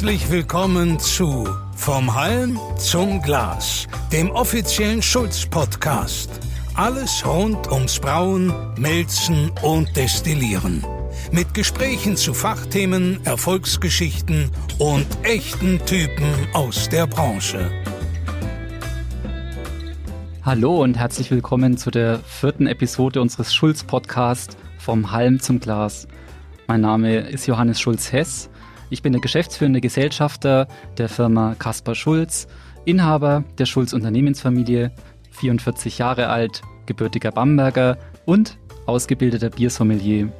Herzlich willkommen zu Vom Halm zum Glas, dem offiziellen Schulz-Podcast. Alles rund ums Brauen, Melzen und Destillieren. Mit Gesprächen zu Fachthemen, Erfolgsgeschichten und echten Typen aus der Branche. Hallo und herzlich willkommen zu der vierten Episode unseres Schulz-Podcasts Vom Halm zum Glas. Mein Name ist Johannes Schulz-Hess ich bin der geschäftsführende Gesellschafter der Firma Kaspar Schulz, Inhaber der Schulz Unternehmensfamilie, 44 Jahre alt, gebürtiger Bamberger und ausgebildeter Biersommelier.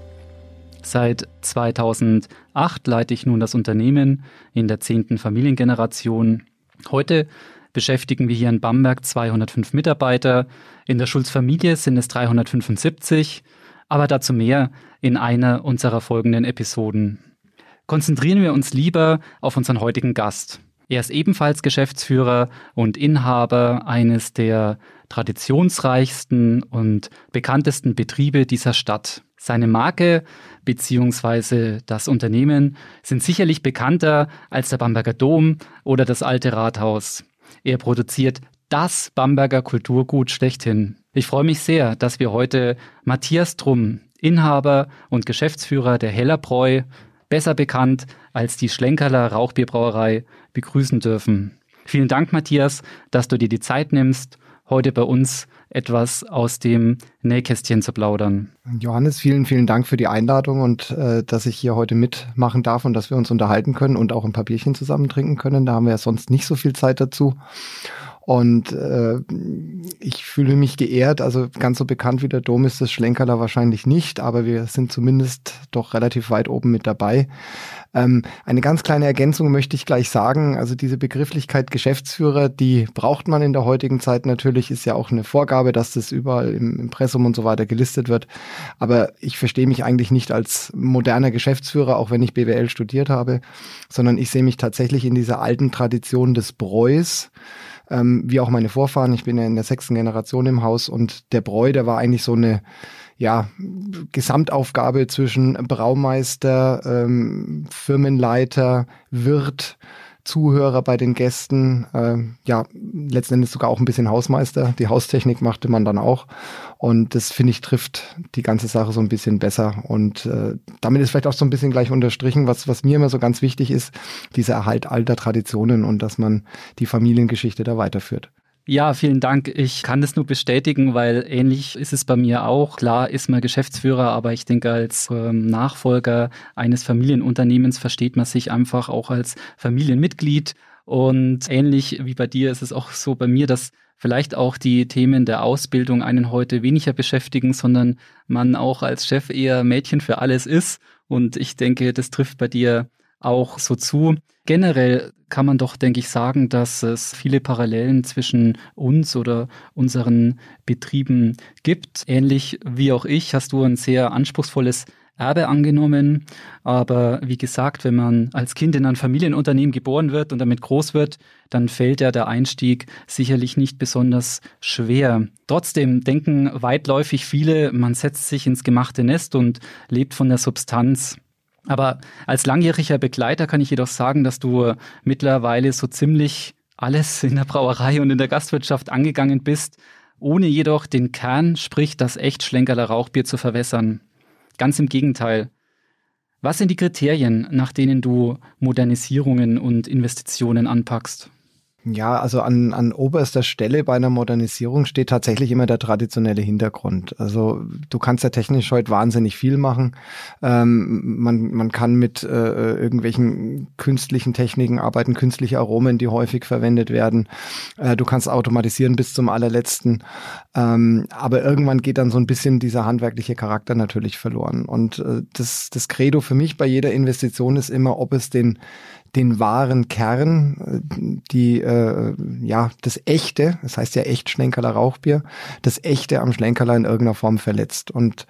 Seit 2008 leite ich nun das Unternehmen in der zehnten Familiengeneration. Heute beschäftigen wir hier in Bamberg 205 Mitarbeiter. In der Schulz-Familie sind es 375, aber dazu mehr in einer unserer folgenden Episoden konzentrieren wir uns lieber auf unseren heutigen Gast. Er ist ebenfalls Geschäftsführer und Inhaber eines der traditionsreichsten und bekanntesten Betriebe dieser Stadt. Seine Marke bzw. das Unternehmen sind sicherlich bekannter als der Bamberger Dom oder das alte Rathaus. Er produziert das Bamberger Kulturgut schlechthin. Ich freue mich sehr, dass wir heute Matthias Drum, Inhaber und Geschäftsführer der Hellerbräu, besser bekannt als die Schlenkerler Rauchbierbrauerei, begrüßen dürfen. Vielen Dank, Matthias, dass du dir die Zeit nimmst, heute bei uns etwas aus dem Nähkästchen zu plaudern. Johannes, vielen, vielen Dank für die Einladung und äh, dass ich hier heute mitmachen darf und dass wir uns unterhalten können und auch ein paar Bierchen zusammen trinken können. Da haben wir ja sonst nicht so viel Zeit dazu. Und äh, ich fühle mich geehrt. Also ganz so bekannt wie der Dom ist das Schlenkerler wahrscheinlich nicht, aber wir sind zumindest doch relativ weit oben mit dabei. Ähm, eine ganz kleine Ergänzung möchte ich gleich sagen. Also diese Begrifflichkeit Geschäftsführer, die braucht man in der heutigen Zeit natürlich, ist ja auch eine Vorgabe, dass das überall im Impressum und so weiter gelistet wird. Aber ich verstehe mich eigentlich nicht als moderner Geschäftsführer, auch wenn ich BWL studiert habe, sondern ich sehe mich tatsächlich in dieser alten Tradition des Breus ähm, wie auch meine Vorfahren. Ich bin ja in der sechsten Generation im Haus und der Bräu, der war eigentlich so eine ja, Gesamtaufgabe zwischen Braumeister, ähm, Firmenleiter, Wirt, Zuhörer bei den Gästen, äh, ja, letzten Endes sogar auch ein bisschen Hausmeister. Die Haustechnik machte man dann auch. Und das, finde ich, trifft die ganze Sache so ein bisschen besser. Und äh, damit ist vielleicht auch so ein bisschen gleich unterstrichen, was, was mir immer so ganz wichtig ist, dieser Erhalt alter Traditionen und dass man die Familiengeschichte da weiterführt. Ja, vielen Dank. Ich kann das nur bestätigen, weil ähnlich ist es bei mir auch. Klar ist man Geschäftsführer, aber ich denke, als ähm, Nachfolger eines Familienunternehmens versteht man sich einfach auch als Familienmitglied. Und ähnlich wie bei dir ist es auch so bei mir, dass vielleicht auch die Themen der Ausbildung einen heute weniger beschäftigen, sondern man auch als Chef eher Mädchen für alles ist. Und ich denke, das trifft bei dir auch so zu. Generell kann man doch, denke ich, sagen, dass es viele Parallelen zwischen uns oder unseren Betrieben gibt. Ähnlich wie auch ich hast du ein sehr anspruchsvolles Erbe angenommen. Aber wie gesagt, wenn man als Kind in ein Familienunternehmen geboren wird und damit groß wird, dann fällt ja der Einstieg sicherlich nicht besonders schwer. Trotzdem denken weitläufig viele, man setzt sich ins gemachte Nest und lebt von der Substanz. Aber als langjähriger Begleiter kann ich jedoch sagen, dass du mittlerweile so ziemlich alles in der Brauerei und in der Gastwirtschaft angegangen bist, ohne jedoch den Kern, sprich das echt Schlenkerler Rauchbier zu verwässern. Ganz im Gegenteil. Was sind die Kriterien, nach denen du Modernisierungen und Investitionen anpackst? Ja, also an, an oberster Stelle bei einer Modernisierung steht tatsächlich immer der traditionelle Hintergrund. Also du kannst ja technisch heute wahnsinnig viel machen. Ähm, man, man kann mit äh, irgendwelchen künstlichen Techniken arbeiten, künstliche Aromen, die häufig verwendet werden. Äh, du kannst automatisieren bis zum allerletzten. Ähm, aber irgendwann geht dann so ein bisschen dieser handwerkliche Charakter natürlich verloren. Und äh, das, das Credo für mich bei jeder Investition ist immer, ob es den den wahren Kern, die äh, ja das echte, das heißt ja echt Schlenkerler Rauchbier, das echte am Schlenkerler in irgendeiner Form verletzt. Und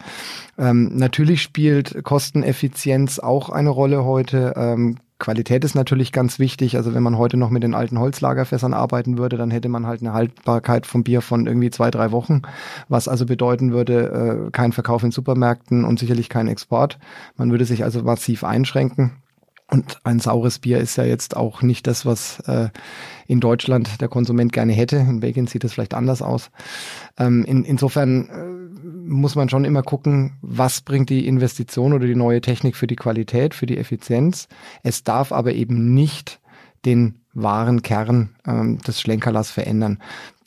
ähm, natürlich spielt Kosteneffizienz auch eine Rolle heute. Ähm, Qualität ist natürlich ganz wichtig. Also wenn man heute noch mit den alten Holzlagerfässern arbeiten würde, dann hätte man halt eine Haltbarkeit vom Bier von irgendwie zwei, drei Wochen, was also bedeuten würde, äh, kein Verkauf in Supermärkten und sicherlich kein Export. Man würde sich also massiv einschränken. Und ein saures Bier ist ja jetzt auch nicht das, was äh, in Deutschland der Konsument gerne hätte. In Belgien sieht es vielleicht anders aus. Ähm, in, insofern äh, muss man schon immer gucken, was bringt die Investition oder die neue Technik für die Qualität, für die Effizienz. Es darf aber eben nicht den wahren Kern ähm, des Schlenkerlers verändern.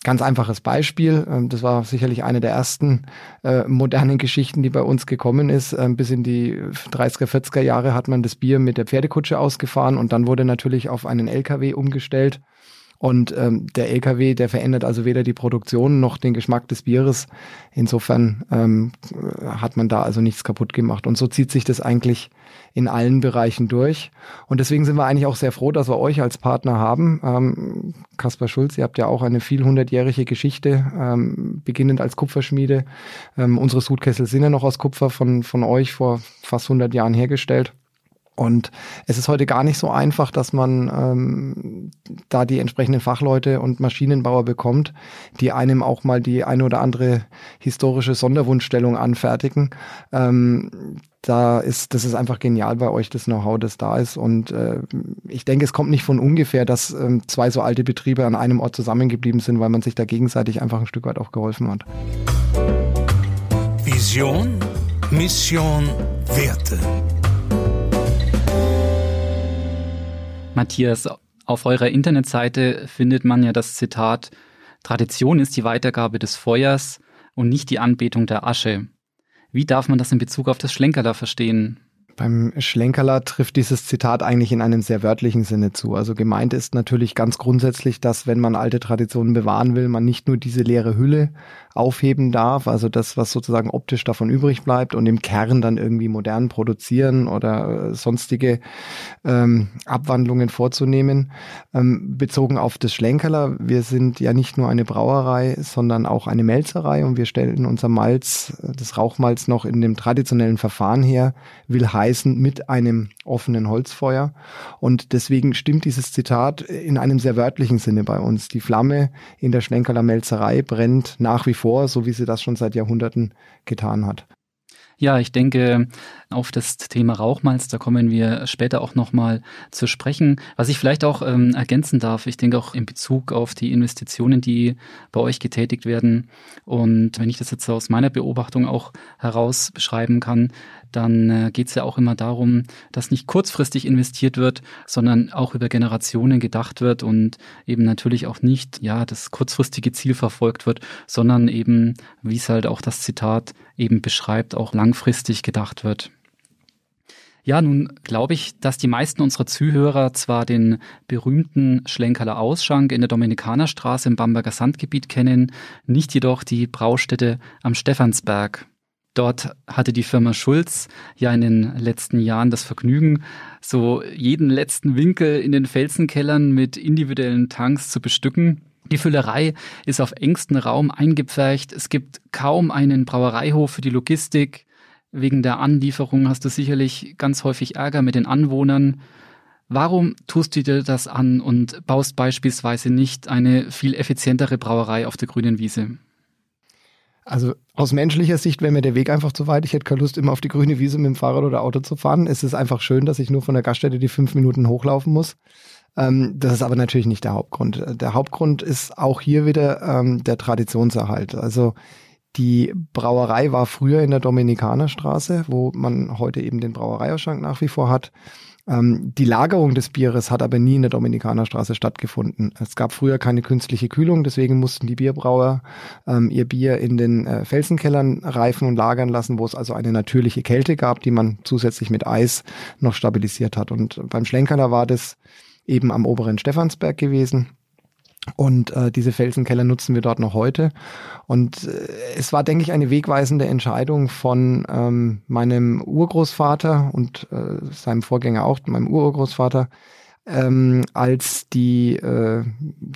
Ganz einfaches Beispiel, ähm, das war sicherlich eine der ersten äh, modernen Geschichten, die bei uns gekommen ist. Ähm, bis in die 30er, 40er Jahre hat man das Bier mit der Pferdekutsche ausgefahren und dann wurde natürlich auf einen LKW umgestellt. Und ähm, der LKW, der verändert also weder die Produktion noch den Geschmack des Bieres. Insofern ähm, hat man da also nichts kaputt gemacht. Und so zieht sich das eigentlich in allen Bereichen durch. Und deswegen sind wir eigentlich auch sehr froh, dass wir euch als Partner haben. Ähm, Kaspar Schulz, ihr habt ja auch eine vielhundertjährige Geschichte, ähm, beginnend als Kupferschmiede. Ähm, unsere Sudkessel sind ja noch aus Kupfer von, von euch vor fast 100 Jahren hergestellt. Und es ist heute gar nicht so einfach, dass man ähm, da die entsprechenden Fachleute und Maschinenbauer bekommt, die einem auch mal die eine oder andere historische Sonderwunschstellung anfertigen. Ähm, da ist, das ist einfach genial bei euch, das Know-how, das da ist. Und äh, ich denke, es kommt nicht von ungefähr, dass ähm, zwei so alte Betriebe an einem Ort zusammengeblieben sind, weil man sich da gegenseitig einfach ein Stück weit auch geholfen hat. Vision, Mission, Werte. Matthias, auf eurer Internetseite findet man ja das Zitat, Tradition ist die Weitergabe des Feuers und nicht die Anbetung der Asche. Wie darf man das in Bezug auf das Schlenkerler verstehen? Beim Schlenkerler trifft dieses Zitat eigentlich in einem sehr wörtlichen Sinne zu. Also gemeint ist natürlich ganz grundsätzlich, dass wenn man alte Traditionen bewahren will, man nicht nur diese leere Hülle aufheben darf, also das, was sozusagen optisch davon übrig bleibt und im Kern dann irgendwie modern produzieren oder äh, sonstige ähm, Abwandlungen vorzunehmen. Ähm, bezogen auf das Schlenkerler, wir sind ja nicht nur eine Brauerei, sondern auch eine Melzerei und wir stellen unser Malz, äh, das Rauchmalz noch in dem traditionellen Verfahren her, will heißen mit einem offenen Holzfeuer. Und deswegen stimmt dieses Zitat in einem sehr wörtlichen Sinne bei uns. Die Flamme in der Schlenkerler Melzerei brennt nach wie vor, so wie sie das schon seit Jahrhunderten getan hat. Ja, ich denke, auf das Thema Rauchmalz, da kommen wir später auch nochmal zu sprechen. Was ich vielleicht auch ähm, ergänzen darf, ich denke auch in Bezug auf die Investitionen, die bei euch getätigt werden. Und wenn ich das jetzt aus meiner Beobachtung auch heraus beschreiben kann, dann äh, geht es ja auch immer darum, dass nicht kurzfristig investiert wird, sondern auch über Generationen gedacht wird und eben natürlich auch nicht, ja, das kurzfristige Ziel verfolgt wird, sondern eben, wie es halt auch das Zitat eben beschreibt, auch langfristig gedacht wird. Ja, nun glaube ich, dass die meisten unserer Zuhörer zwar den berühmten Schlenkerler Ausschank in der Dominikanerstraße im Bamberger Sandgebiet kennen, nicht jedoch die Braustätte am Stephansberg. Dort hatte die Firma Schulz ja in den letzten Jahren das Vergnügen, so jeden letzten Winkel in den Felsenkellern mit individuellen Tanks zu bestücken. Die Füllerei ist auf engstem Raum eingepfercht. Es gibt kaum einen Brauereihof für die Logistik. Wegen der Anlieferung hast du sicherlich ganz häufig Ärger mit den Anwohnern. Warum tust du dir das an und baust beispielsweise nicht eine viel effizientere Brauerei auf der grünen Wiese? Also aus menschlicher Sicht wäre mir der Weg einfach zu weit. Ich hätte keine Lust, immer auf die grüne Wiese mit dem Fahrrad oder Auto zu fahren. Es ist einfach schön, dass ich nur von der Gaststätte die fünf Minuten hochlaufen muss. Ähm, das ist aber natürlich nicht der Hauptgrund. Der Hauptgrund ist auch hier wieder ähm, der Traditionserhalt. Also die Brauerei war früher in der Dominikanerstraße, wo man heute eben den Brauereiausschank nach wie vor hat. Ähm, die Lagerung des Bieres hat aber nie in der Dominikanerstraße stattgefunden. Es gab früher keine künstliche Kühlung, deswegen mussten die Bierbrauer ähm, ihr Bier in den äh, Felsenkellern reifen und lagern lassen, wo es also eine natürliche Kälte gab, die man zusätzlich mit Eis noch stabilisiert hat. Und beim Schlenkerler war das eben am oberen Stephansberg gewesen. Und äh, diese Felsenkeller nutzen wir dort noch heute. Und äh, es war, denke ich, eine wegweisende Entscheidung von ähm, meinem Urgroßvater und äh, seinem Vorgänger auch, meinem Urgroßvater, ähm, als die äh,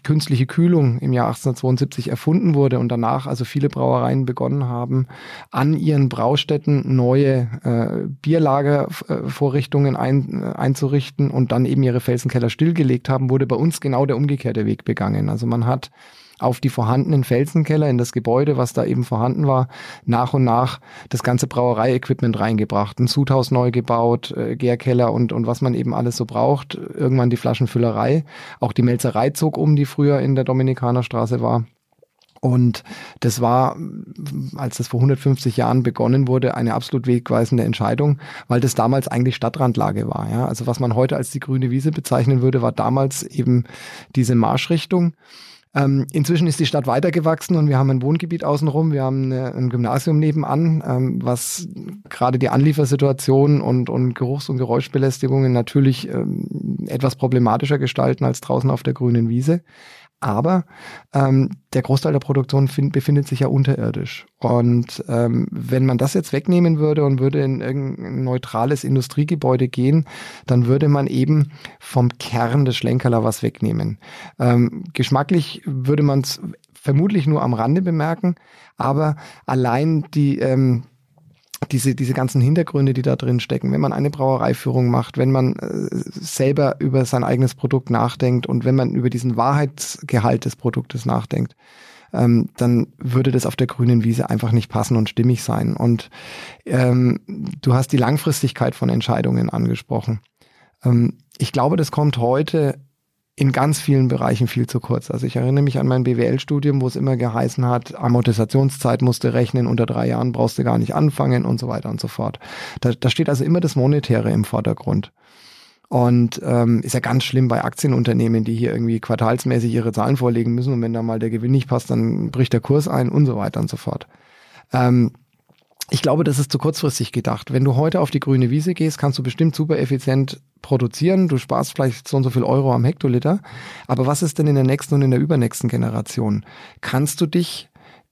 künstliche Kühlung im Jahr 1872 erfunden wurde und danach also viele Brauereien begonnen haben, an ihren Braustätten neue äh, Bierlagervorrichtungen ein, äh, einzurichten und dann eben ihre Felsenkeller stillgelegt haben, wurde bei uns genau der umgekehrte Weg begangen. Also man hat auf die vorhandenen Felsenkeller in das Gebäude, was da eben vorhanden war, nach und nach das ganze Brauerei-Equipment reingebracht, ein Sudhaus neu gebaut, äh, Gärkeller und, und was man eben alles so braucht. Irgendwann die Flaschenfüllerei. Auch die Melzerei zog um, die früher in der Dominikanerstraße war. Und das war, als das vor 150 Jahren begonnen wurde, eine absolut wegweisende Entscheidung, weil das damals eigentlich Stadtrandlage war. Ja? Also was man heute als die grüne Wiese bezeichnen würde, war damals eben diese Marschrichtung. Ähm, inzwischen ist die Stadt weitergewachsen und wir haben ein Wohngebiet außenrum, wir haben eine, ein Gymnasium nebenan, ähm, was gerade die Anliefersituation und, und Geruchs- und Geräuschbelästigungen natürlich ähm, etwas problematischer gestalten als draußen auf der grünen Wiese. Aber ähm, der Großteil der Produktion find, befindet sich ja unterirdisch. Und ähm, wenn man das jetzt wegnehmen würde und würde in irgendein neutrales Industriegebäude gehen, dann würde man eben vom Kern des Schlenkerler was wegnehmen. Ähm, geschmacklich würde man es vermutlich nur am Rande bemerken, aber allein die ähm, diese, diese ganzen Hintergründe, die da drin stecken, wenn man eine Brauereiführung macht, wenn man äh, selber über sein eigenes Produkt nachdenkt und wenn man über diesen Wahrheitsgehalt des Produktes nachdenkt, ähm, dann würde das auf der grünen Wiese einfach nicht passen und stimmig sein. Und ähm, du hast die Langfristigkeit von Entscheidungen angesprochen. Ähm, ich glaube, das kommt heute in ganz vielen Bereichen viel zu kurz. Also ich erinnere mich an mein BWL-Studium, wo es immer geheißen hat, Amortisationszeit musst du rechnen, unter drei Jahren brauchst du gar nicht anfangen und so weiter und so fort. Da, da steht also immer das Monetäre im Vordergrund. Und ähm, ist ja ganz schlimm bei Aktienunternehmen, die hier irgendwie quartalsmäßig ihre Zahlen vorlegen müssen und wenn da mal der Gewinn nicht passt, dann bricht der Kurs ein und so weiter und so fort. Ähm, ich glaube, das ist zu kurzfristig gedacht. Wenn du heute auf die grüne Wiese gehst, kannst du bestimmt super effizient produzieren. Du sparst vielleicht so und so viel Euro am Hektoliter. Aber was ist denn in der nächsten und in der übernächsten Generation? Kannst du dich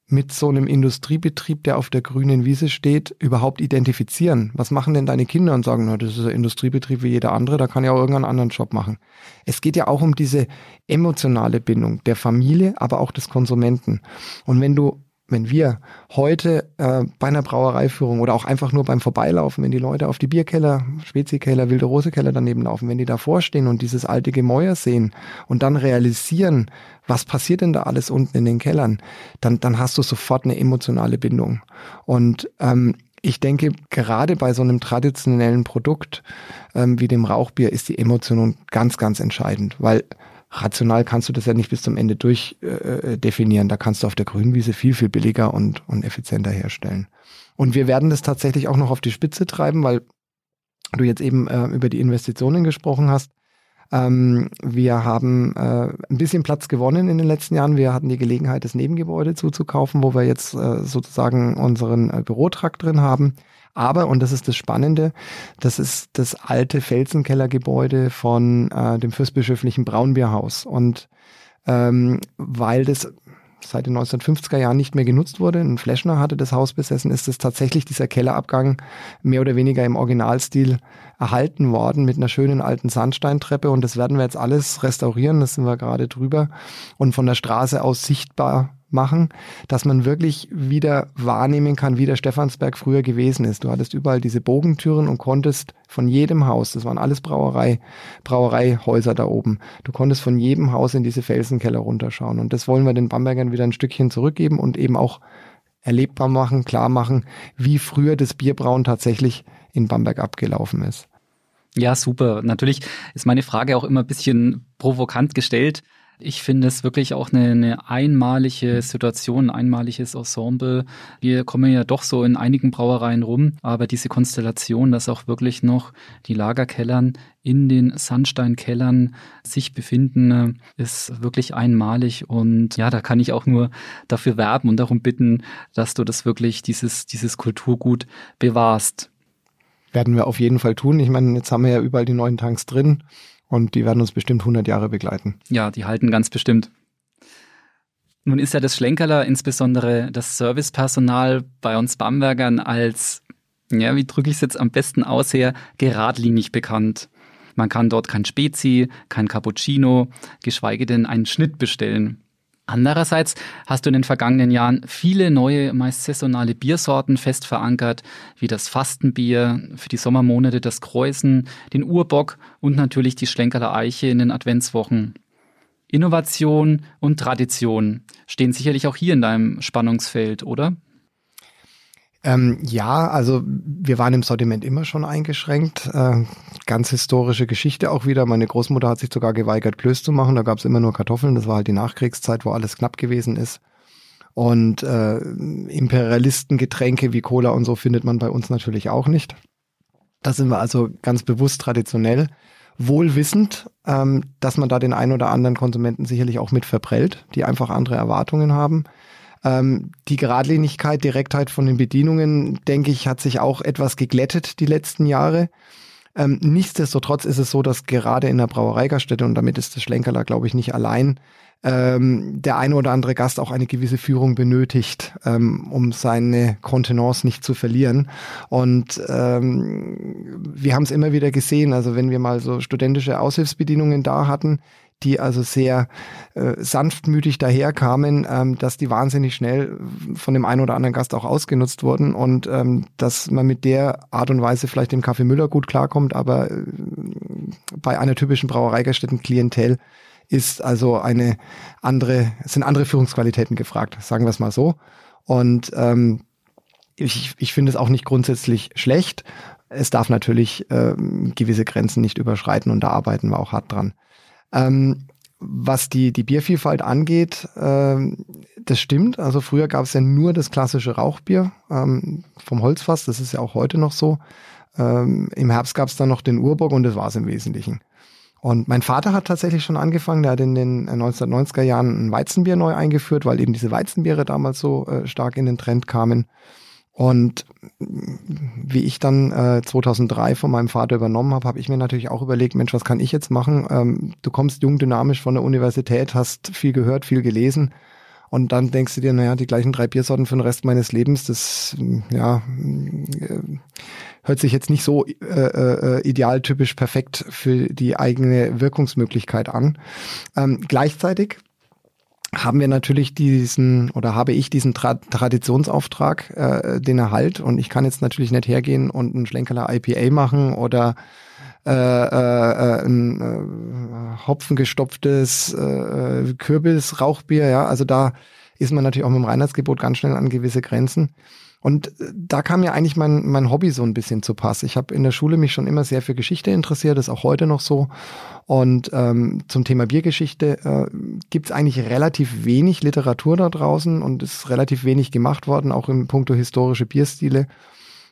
mit so einem Industriebetrieb, der auf der grünen Wiese steht, überhaupt identifizieren? Was machen denn deine Kinder und sagen, na, das ist ein Industriebetrieb wie jeder andere, da kann ja auch irgendeinen anderen Job machen. Es geht ja auch um diese emotionale Bindung der Familie, aber auch des Konsumenten. Und wenn du wenn wir heute äh, bei einer Brauereiführung oder auch einfach nur beim Vorbeilaufen, wenn die Leute auf die Bierkeller, Spezikeller, Wilde Rose Keller daneben laufen, wenn die davor stehen und dieses alte Gemäuer sehen und dann realisieren, was passiert denn da alles unten in den Kellern, dann, dann hast du sofort eine emotionale Bindung. Und ähm, ich denke, gerade bei so einem traditionellen Produkt ähm, wie dem Rauchbier ist die Emotion ganz, ganz entscheidend, weil rational kannst du das ja nicht bis zum Ende durch äh, äh, definieren. Da kannst du auf der Grünwiese viel, viel billiger und, und effizienter herstellen. Und wir werden das tatsächlich auch noch auf die Spitze treiben, weil du jetzt eben äh, über die Investitionen gesprochen hast. Ähm, wir haben äh, ein bisschen Platz gewonnen in den letzten Jahren. Wir hatten die Gelegenheit, das Nebengebäude zuzukaufen, wo wir jetzt äh, sozusagen unseren äh, Bürotrakt drin haben. Aber, und das ist das Spannende, das ist das alte Felsenkellergebäude von äh, dem fürstbischöflichen Braunbierhaus. Und ähm, weil das seit den 1950er Jahren nicht mehr genutzt wurde, ein Fleschner hatte das Haus besessen, ist es tatsächlich dieser Kellerabgang mehr oder weniger im Originalstil erhalten worden mit einer schönen alten Sandsteintreppe und das werden wir jetzt alles restaurieren, das sind wir gerade drüber und von der Straße aus sichtbar machen, dass man wirklich wieder wahrnehmen kann, wie der Stephansberg früher gewesen ist. Du hattest überall diese Bogentüren und konntest von jedem Haus, das waren alles Brauerei, Brauereihäuser da oben, du konntest von jedem Haus in diese Felsenkeller runterschauen. Und das wollen wir den Bambergern wieder ein Stückchen zurückgeben und eben auch erlebbar machen, klar machen, wie früher das Bierbrauen tatsächlich in Bamberg abgelaufen ist. Ja, super. Natürlich ist meine Frage auch immer ein bisschen provokant gestellt. Ich finde es wirklich auch eine, eine einmalige Situation, ein einmaliges Ensemble. Wir kommen ja doch so in einigen Brauereien rum, aber diese Konstellation, dass auch wirklich noch die Lagerkellern in den Sandsteinkellern sich befinden, ist wirklich einmalig. Und ja, da kann ich auch nur dafür werben und darum bitten, dass du das wirklich, dieses, dieses Kulturgut bewahrst. Werden wir auf jeden Fall tun. Ich meine, jetzt haben wir ja überall die neuen Tanks drin. Und die werden uns bestimmt 100 Jahre begleiten. Ja, die halten ganz bestimmt. Nun ist ja das Schlenkerler, insbesondere das Servicepersonal bei uns Bambergern als, ja, wie drücke ich es jetzt am besten aus her, geradlinig bekannt. Man kann dort kein Spezi, kein Cappuccino, geschweige denn einen Schnitt bestellen. Andererseits hast du in den vergangenen Jahren viele neue, meist saisonale Biersorten fest verankert, wie das Fastenbier, für die Sommermonate das Kreuzen, den Urbock und natürlich die Schlenkerler Eiche in den Adventswochen. Innovation und Tradition stehen sicherlich auch hier in deinem Spannungsfeld, oder? Ähm, ja, also wir waren im Sortiment immer schon eingeschränkt. Äh, ganz historische Geschichte auch wieder. Meine Großmutter hat sich sogar geweigert, Klöß zu machen. Da gab es immer nur Kartoffeln. Das war halt die Nachkriegszeit, wo alles knapp gewesen ist. Und äh, Imperialistengetränke wie Cola und so findet man bei uns natürlich auch nicht. Da sind wir also ganz bewusst traditionell, wohl wissend, ähm, dass man da den einen oder anderen Konsumenten sicherlich auch mit verprellt, die einfach andere Erwartungen haben. Ähm, die Geradlinigkeit, Direktheit von den Bedienungen, denke ich, hat sich auch etwas geglättet die letzten Jahre. Ähm, nichtsdestotrotz ist es so, dass gerade in der Brauereigaststätte, und damit ist das Schlenkerler, glaube ich, nicht allein, ähm, der eine oder andere Gast auch eine gewisse Führung benötigt, ähm, um seine Kontenance nicht zu verlieren. Und ähm, wir haben es immer wieder gesehen, also wenn wir mal so studentische Aushilfsbedienungen da hatten, die also sehr äh, sanftmütig daherkamen, ähm, dass die wahnsinnig schnell von dem einen oder anderen Gast auch ausgenutzt wurden und ähm, dass man mit der Art und Weise vielleicht dem Kaffee Müller gut klarkommt, aber äh, bei einer typischen Brauereigaststätten Klientel ist also eine andere, sind andere Führungsqualitäten gefragt, sagen wir es mal so. Und ähm, ich, ich finde es auch nicht grundsätzlich schlecht. Es darf natürlich ähm, gewisse Grenzen nicht überschreiten und da arbeiten wir auch hart dran. Ähm, was die, die Biervielfalt angeht, ähm, das stimmt. Also früher gab es ja nur das klassische Rauchbier ähm, vom Holzfass. Das ist ja auch heute noch so. Ähm, Im Herbst gab es dann noch den Urburg und das war es im Wesentlichen. Und mein Vater hat tatsächlich schon angefangen, der hat in den 1990er Jahren ein Weizenbier neu eingeführt, weil eben diese Weizenbiere damals so äh, stark in den Trend kamen. Und wie ich dann äh, 2003 von meinem Vater übernommen habe, habe ich mir natürlich auch überlegt, Mensch, was kann ich jetzt machen? Ähm, du kommst jung, dynamisch von der Universität, hast viel gehört, viel gelesen. Und dann denkst du dir, naja, die gleichen drei Biersorten für den Rest meines Lebens, das ja, äh, hört sich jetzt nicht so äh, äh, idealtypisch perfekt für die eigene Wirkungsmöglichkeit an. Ähm, gleichzeitig haben wir natürlich diesen oder habe ich diesen Tra Traditionsauftrag, äh, den Erhalt und ich kann jetzt natürlich nicht hergehen und ein Schlenkerler IPA machen oder äh, äh, ein äh, hopfengestopftes äh, Kürbis-Rauchbier, ja, also da ist man natürlich auch mit dem Reinheitsgebot ganz schnell an gewisse Grenzen. Und äh, da kam ja eigentlich mein, mein Hobby so ein bisschen zu Pass. Ich habe in der Schule mich schon immer sehr für Geschichte interessiert, ist auch heute noch so. Und ähm, zum Thema Biergeschichte äh, gibt es eigentlich relativ wenig Literatur da draußen und ist relativ wenig gemacht worden, auch im Punkto historische Bierstile.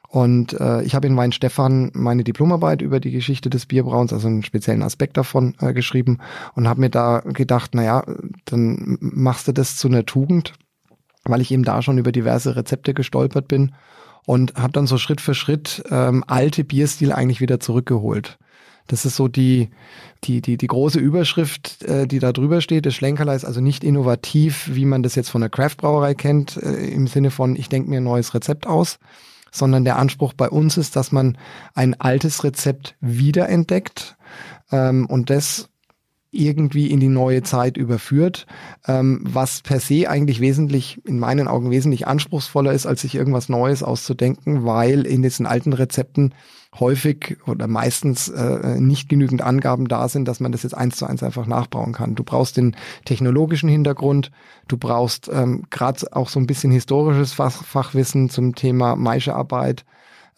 Und äh, ich habe in Weinstefan meine Diplomarbeit über die Geschichte des Bierbrauens, also einen speziellen Aspekt davon äh, geschrieben und habe mir da gedacht, naja, dann machst du das zu einer Tugend weil ich eben da schon über diverse Rezepte gestolpert bin und habe dann so Schritt für Schritt ähm, alte Bierstile eigentlich wieder zurückgeholt. Das ist so die, die, die, die große Überschrift, äh, die da drüber steht. Das Schlenkerler ist also nicht innovativ, wie man das jetzt von der Craft-Brauerei kennt, äh, im Sinne von, ich denke mir ein neues Rezept aus, sondern der Anspruch bei uns ist, dass man ein altes Rezept wiederentdeckt ähm, und das irgendwie in die neue Zeit überführt, ähm, was per se eigentlich wesentlich, in meinen Augen wesentlich anspruchsvoller ist, als sich irgendwas Neues auszudenken, weil in diesen alten Rezepten häufig oder meistens äh, nicht genügend Angaben da sind, dass man das jetzt eins zu eins einfach nachbauen kann. Du brauchst den technologischen Hintergrund, du brauchst ähm, gerade auch so ein bisschen historisches Fach, Fachwissen zum Thema Maischearbeit,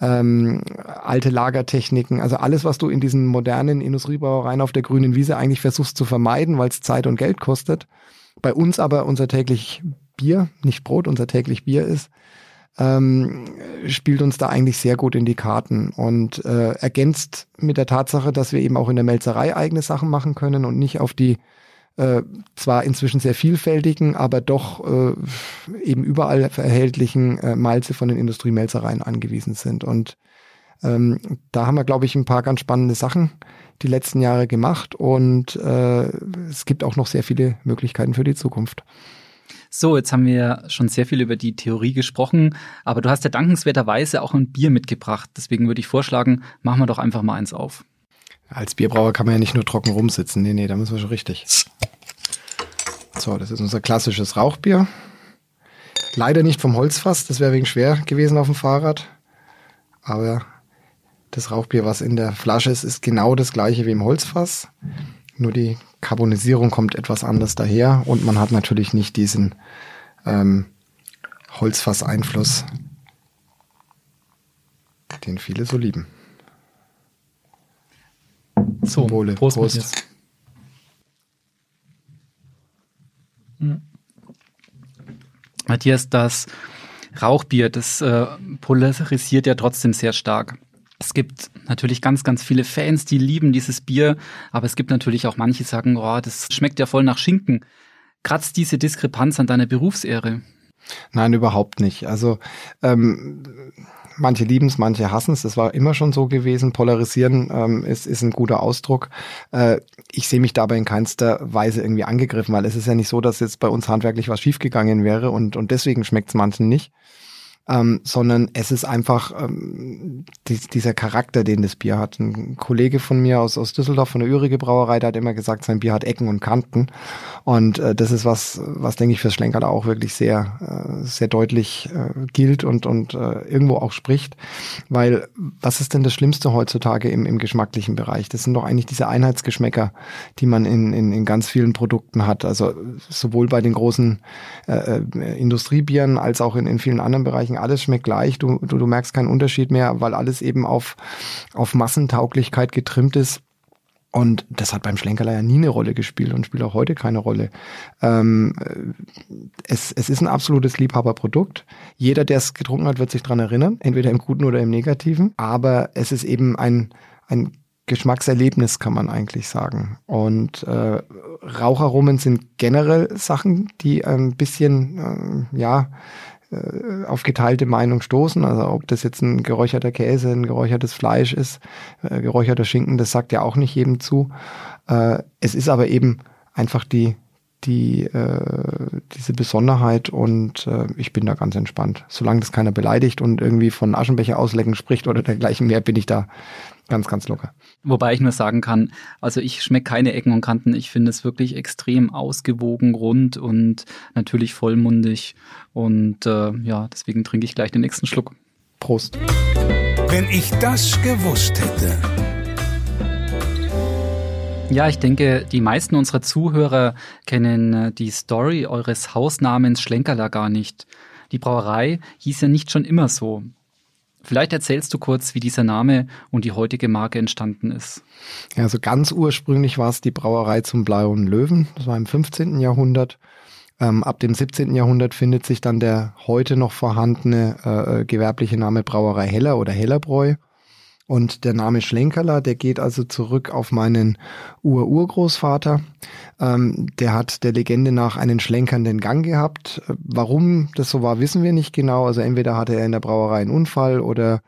ähm, alte Lagertechniken, also alles, was du in diesen modernen Industriebrauereien auf der grünen Wiese eigentlich versuchst zu vermeiden, weil es Zeit und Geld kostet. Bei uns aber unser täglich Bier, nicht Brot, unser täglich Bier ist, ähm, spielt uns da eigentlich sehr gut in die Karten und äh, ergänzt mit der Tatsache, dass wir eben auch in der Melzerei eigene Sachen machen können und nicht auf die äh, zwar inzwischen sehr vielfältigen, aber doch äh, eben überall erhältlichen äh, Malze von den Industriemelzereien angewiesen sind. Und ähm, da haben wir, glaube ich, ein paar ganz spannende Sachen die letzten Jahre gemacht und äh, es gibt auch noch sehr viele Möglichkeiten für die Zukunft. So, jetzt haben wir schon sehr viel über die Theorie gesprochen, aber du hast ja dankenswerterweise auch ein Bier mitgebracht. Deswegen würde ich vorschlagen, machen wir doch einfach mal eins auf. Als Bierbrauer kann man ja nicht nur trocken rumsitzen. Nee, nee, da müssen wir schon richtig. So, das ist unser klassisches Rauchbier. Leider nicht vom Holzfass, das wäre wegen schwer gewesen auf dem Fahrrad. Aber das Rauchbier, was in der Flasche ist, ist genau das gleiche wie im Holzfass. Nur die Carbonisierung kommt etwas anders daher und man hat natürlich nicht diesen ähm, Holzfasseinfluss, den viele so lieben. So, Wohle. Prost. Prost. Hm. Matthias, das Rauchbier, das äh, polarisiert ja trotzdem sehr stark. Es gibt natürlich ganz, ganz viele Fans, die lieben dieses Bier, aber es gibt natürlich auch manche, die sagen, oh, das schmeckt ja voll nach Schinken. Kratzt diese Diskrepanz an deiner Berufsehre? Nein, überhaupt nicht. Also ähm, manche lieben es, manche hassen es. Das war immer schon so gewesen. Polarisieren ähm, ist, ist ein guter Ausdruck. Äh, ich sehe mich dabei in keinster Weise irgendwie angegriffen, weil es ist ja nicht so, dass jetzt bei uns handwerklich was schiefgegangen wäre und, und deswegen schmeckt es manchen nicht ähm, sondern es ist einfach ähm, die, dieser Charakter, den das Bier hat. Ein Kollege von mir aus, aus Düsseldorf von der Ürige Brauerei, der hat immer gesagt, sein Bier hat Ecken und Kanten. Und äh, das ist was, was denke ich fürs Schlenkerler auch wirklich sehr, äh, sehr deutlich äh, gilt und, und äh, irgendwo auch spricht. Weil was ist denn das Schlimmste heutzutage im, im geschmacklichen Bereich? Das sind doch eigentlich diese Einheitsgeschmäcker, die man in, in, in ganz vielen Produkten hat. Also sowohl bei den großen äh, äh Industriebieren als auch in, in vielen anderen Bereichen Marken, alles schmeckt gleich, du, du, du merkst keinen Unterschied mehr, weil alles eben auf, auf Massentauglichkeit getrimmt ist. Und das hat beim Schlenkerler ja nie eine Rolle gespielt und spielt auch heute keine Rolle. Ähm, es, es ist ein absolutes Liebhaberprodukt. Jeder, der es getrunken hat, wird sich dran erinnern, entweder im Guten oder im Negativen. Aber es ist eben ein, ein Geschmackserlebnis, kann man eigentlich sagen. Und äh, Raucharomen sind generell Sachen, die ein bisschen, äh, ja, äh, auf geteilte Meinung stoßen. Also ob das jetzt ein geräucherter Käse, ein geräuchertes Fleisch ist, äh, geräucherter Schinken, das sagt ja auch nicht jedem zu. Äh, es ist aber eben einfach die die äh, diese Besonderheit und äh, ich bin da ganz entspannt. Solange das keiner beleidigt und irgendwie von Aschenbecher auslecken spricht oder dergleichen mehr, bin ich da ganz, ganz locker. Wobei ich nur sagen kann, also ich schmecke keine Ecken und Kanten. Ich finde es wirklich extrem ausgewogen, rund und natürlich vollmundig. Und äh, ja, deswegen trinke ich gleich den nächsten Schluck. Prost. Wenn ich das gewusst hätte. Ja, ich denke, die meisten unserer Zuhörer kennen äh, die Story eures Hausnamens Schlenkerler gar nicht. Die Brauerei hieß ja nicht schon immer so. Vielleicht erzählst du kurz, wie dieser Name und die heutige Marke entstanden ist. Ja, also ganz ursprünglich war es die Brauerei zum Blauen Löwen. Das war im 15. Jahrhundert. Ähm, ab dem 17. Jahrhundert findet sich dann der heute noch vorhandene äh, äh gewerbliche Name Brauerei Heller oder Hellerbräu. Und der Name Schlenkerler, der geht also zurück auf meinen Ur-Urgroßvater. Ähm, der hat der Legende nach einen schlenkernden Gang gehabt. Warum das so war, wissen wir nicht genau. Also entweder hatte er in der Brauerei einen Unfall oder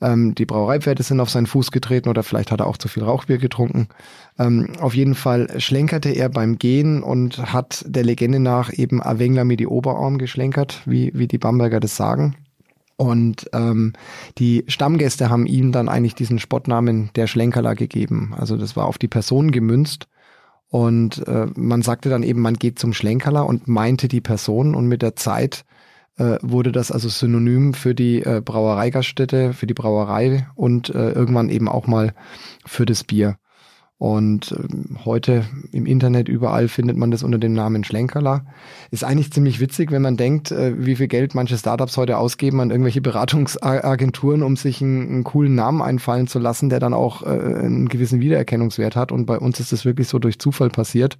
ähm, die Brauereipferde sind auf seinen Fuß getreten oder vielleicht hat er auch zu viel Rauchbier getrunken. Ähm, auf jeden Fall schlenkerte er beim Gehen und hat der Legende nach eben Avengler mit die Oberarm geschlenkert, wie, wie die Bamberger das sagen. Und ähm, die Stammgäste haben ihm dann eigentlich diesen Spottnamen der Schlenkerler gegeben. Also das war auf die Person gemünzt. Und äh, man sagte dann eben, man geht zum Schlenkerler und meinte die Person. Und mit der Zeit äh, wurde das also synonym für die äh, Brauereigaststätte, für die Brauerei und äh, irgendwann eben auch mal für das Bier. Und ähm, heute im Internet überall findet man das unter dem Namen Schlenkerler. Ist eigentlich ziemlich witzig, wenn man denkt, äh, wie viel Geld manche Startups heute ausgeben an irgendwelche Beratungsagenturen, um sich einen, einen coolen Namen einfallen zu lassen, der dann auch äh, einen gewissen Wiedererkennungswert hat. Und bei uns ist das wirklich so durch Zufall passiert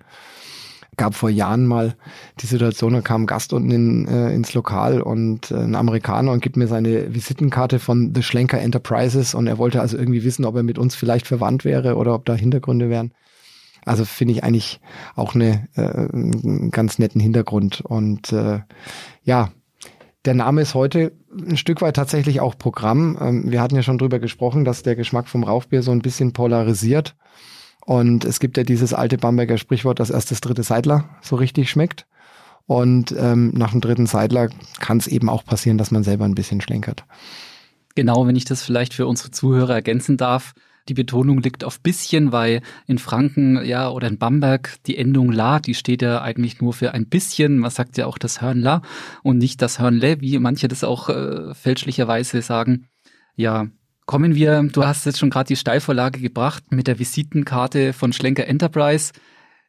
gab vor Jahren mal die Situation, da kam ein Gast unten in, äh, ins Lokal und äh, ein Amerikaner und gibt mir seine Visitenkarte von The Schlenker Enterprises und er wollte also irgendwie wissen, ob er mit uns vielleicht verwandt wäre oder ob da Hintergründe wären. Also finde ich eigentlich auch eine, äh, einen ganz netten Hintergrund. Und äh, ja, der Name ist heute ein Stück weit tatsächlich auch Programm. Ähm, wir hatten ja schon drüber gesprochen, dass der Geschmack vom Rauchbier so ein bisschen polarisiert. Und es gibt ja dieses alte Bamberger Sprichwort, dass erst das dritte Seidler so richtig schmeckt. Und ähm, nach dem dritten Seidler kann es eben auch passieren, dass man selber ein bisschen schlenkert. Genau, wenn ich das vielleicht für unsere Zuhörer ergänzen darf. Die Betonung liegt auf bisschen, weil in Franken, ja, oder in Bamberg die Endung la, die steht ja eigentlich nur für ein bisschen. Man sagt ja auch das Hörnla und nicht das Hörnle, wie manche das auch äh, fälschlicherweise sagen. Ja, Kommen wir, du hast jetzt schon gerade die Steilvorlage gebracht mit der Visitenkarte von Schlenker Enterprise.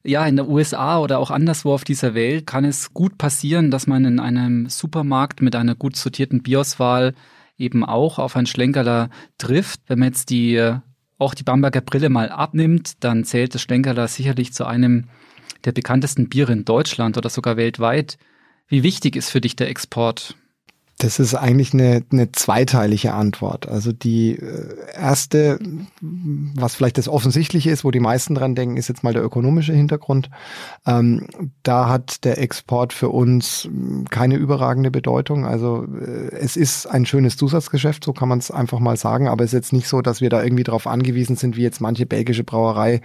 Ja, in der USA oder auch anderswo auf dieser Welt kann es gut passieren, dass man in einem Supermarkt mit einer gut sortierten Bioswahl eben auch auf ein Schlenkerler trifft. Wenn man jetzt die, auch die Bamberger Brille mal abnimmt, dann zählt das Schlenkerler sicherlich zu einem der bekanntesten Biere in Deutschland oder sogar weltweit. Wie wichtig ist für dich der Export? Das ist eigentlich eine, eine zweiteilige Antwort. Also die äh, erste, was vielleicht das Offensichtliche ist, wo die meisten dran denken, ist jetzt mal der ökonomische Hintergrund. Ähm, da hat der Export für uns hm, keine überragende Bedeutung. Also äh, es ist ein schönes Zusatzgeschäft, so kann man es einfach mal sagen. Aber es ist jetzt nicht so, dass wir da irgendwie darauf angewiesen sind, wie jetzt manche belgische Brauerei,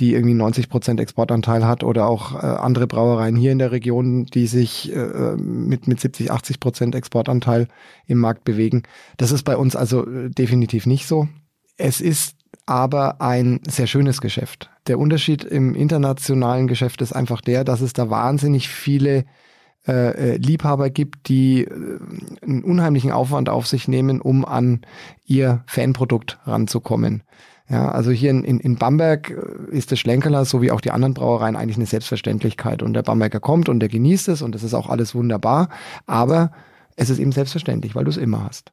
die irgendwie 90 Prozent Exportanteil hat oder auch äh, andere Brauereien hier in der Region, die sich äh, mit, mit 70, 80 Prozent Exportanteil Marktanteil im Markt bewegen. Das ist bei uns also äh, definitiv nicht so. Es ist aber ein sehr schönes Geschäft. Der Unterschied im internationalen Geschäft ist einfach der, dass es da wahnsinnig viele äh, äh Liebhaber gibt, die äh, einen unheimlichen Aufwand auf sich nehmen, um an ihr Fanprodukt ranzukommen. Ja, also hier in, in, in Bamberg ist der Schlenkerler, so wie auch die anderen Brauereien, eigentlich eine Selbstverständlichkeit. Und der Bamberger kommt und der genießt es und das ist auch alles wunderbar. Aber es ist eben selbstverständlich, weil du es immer hast.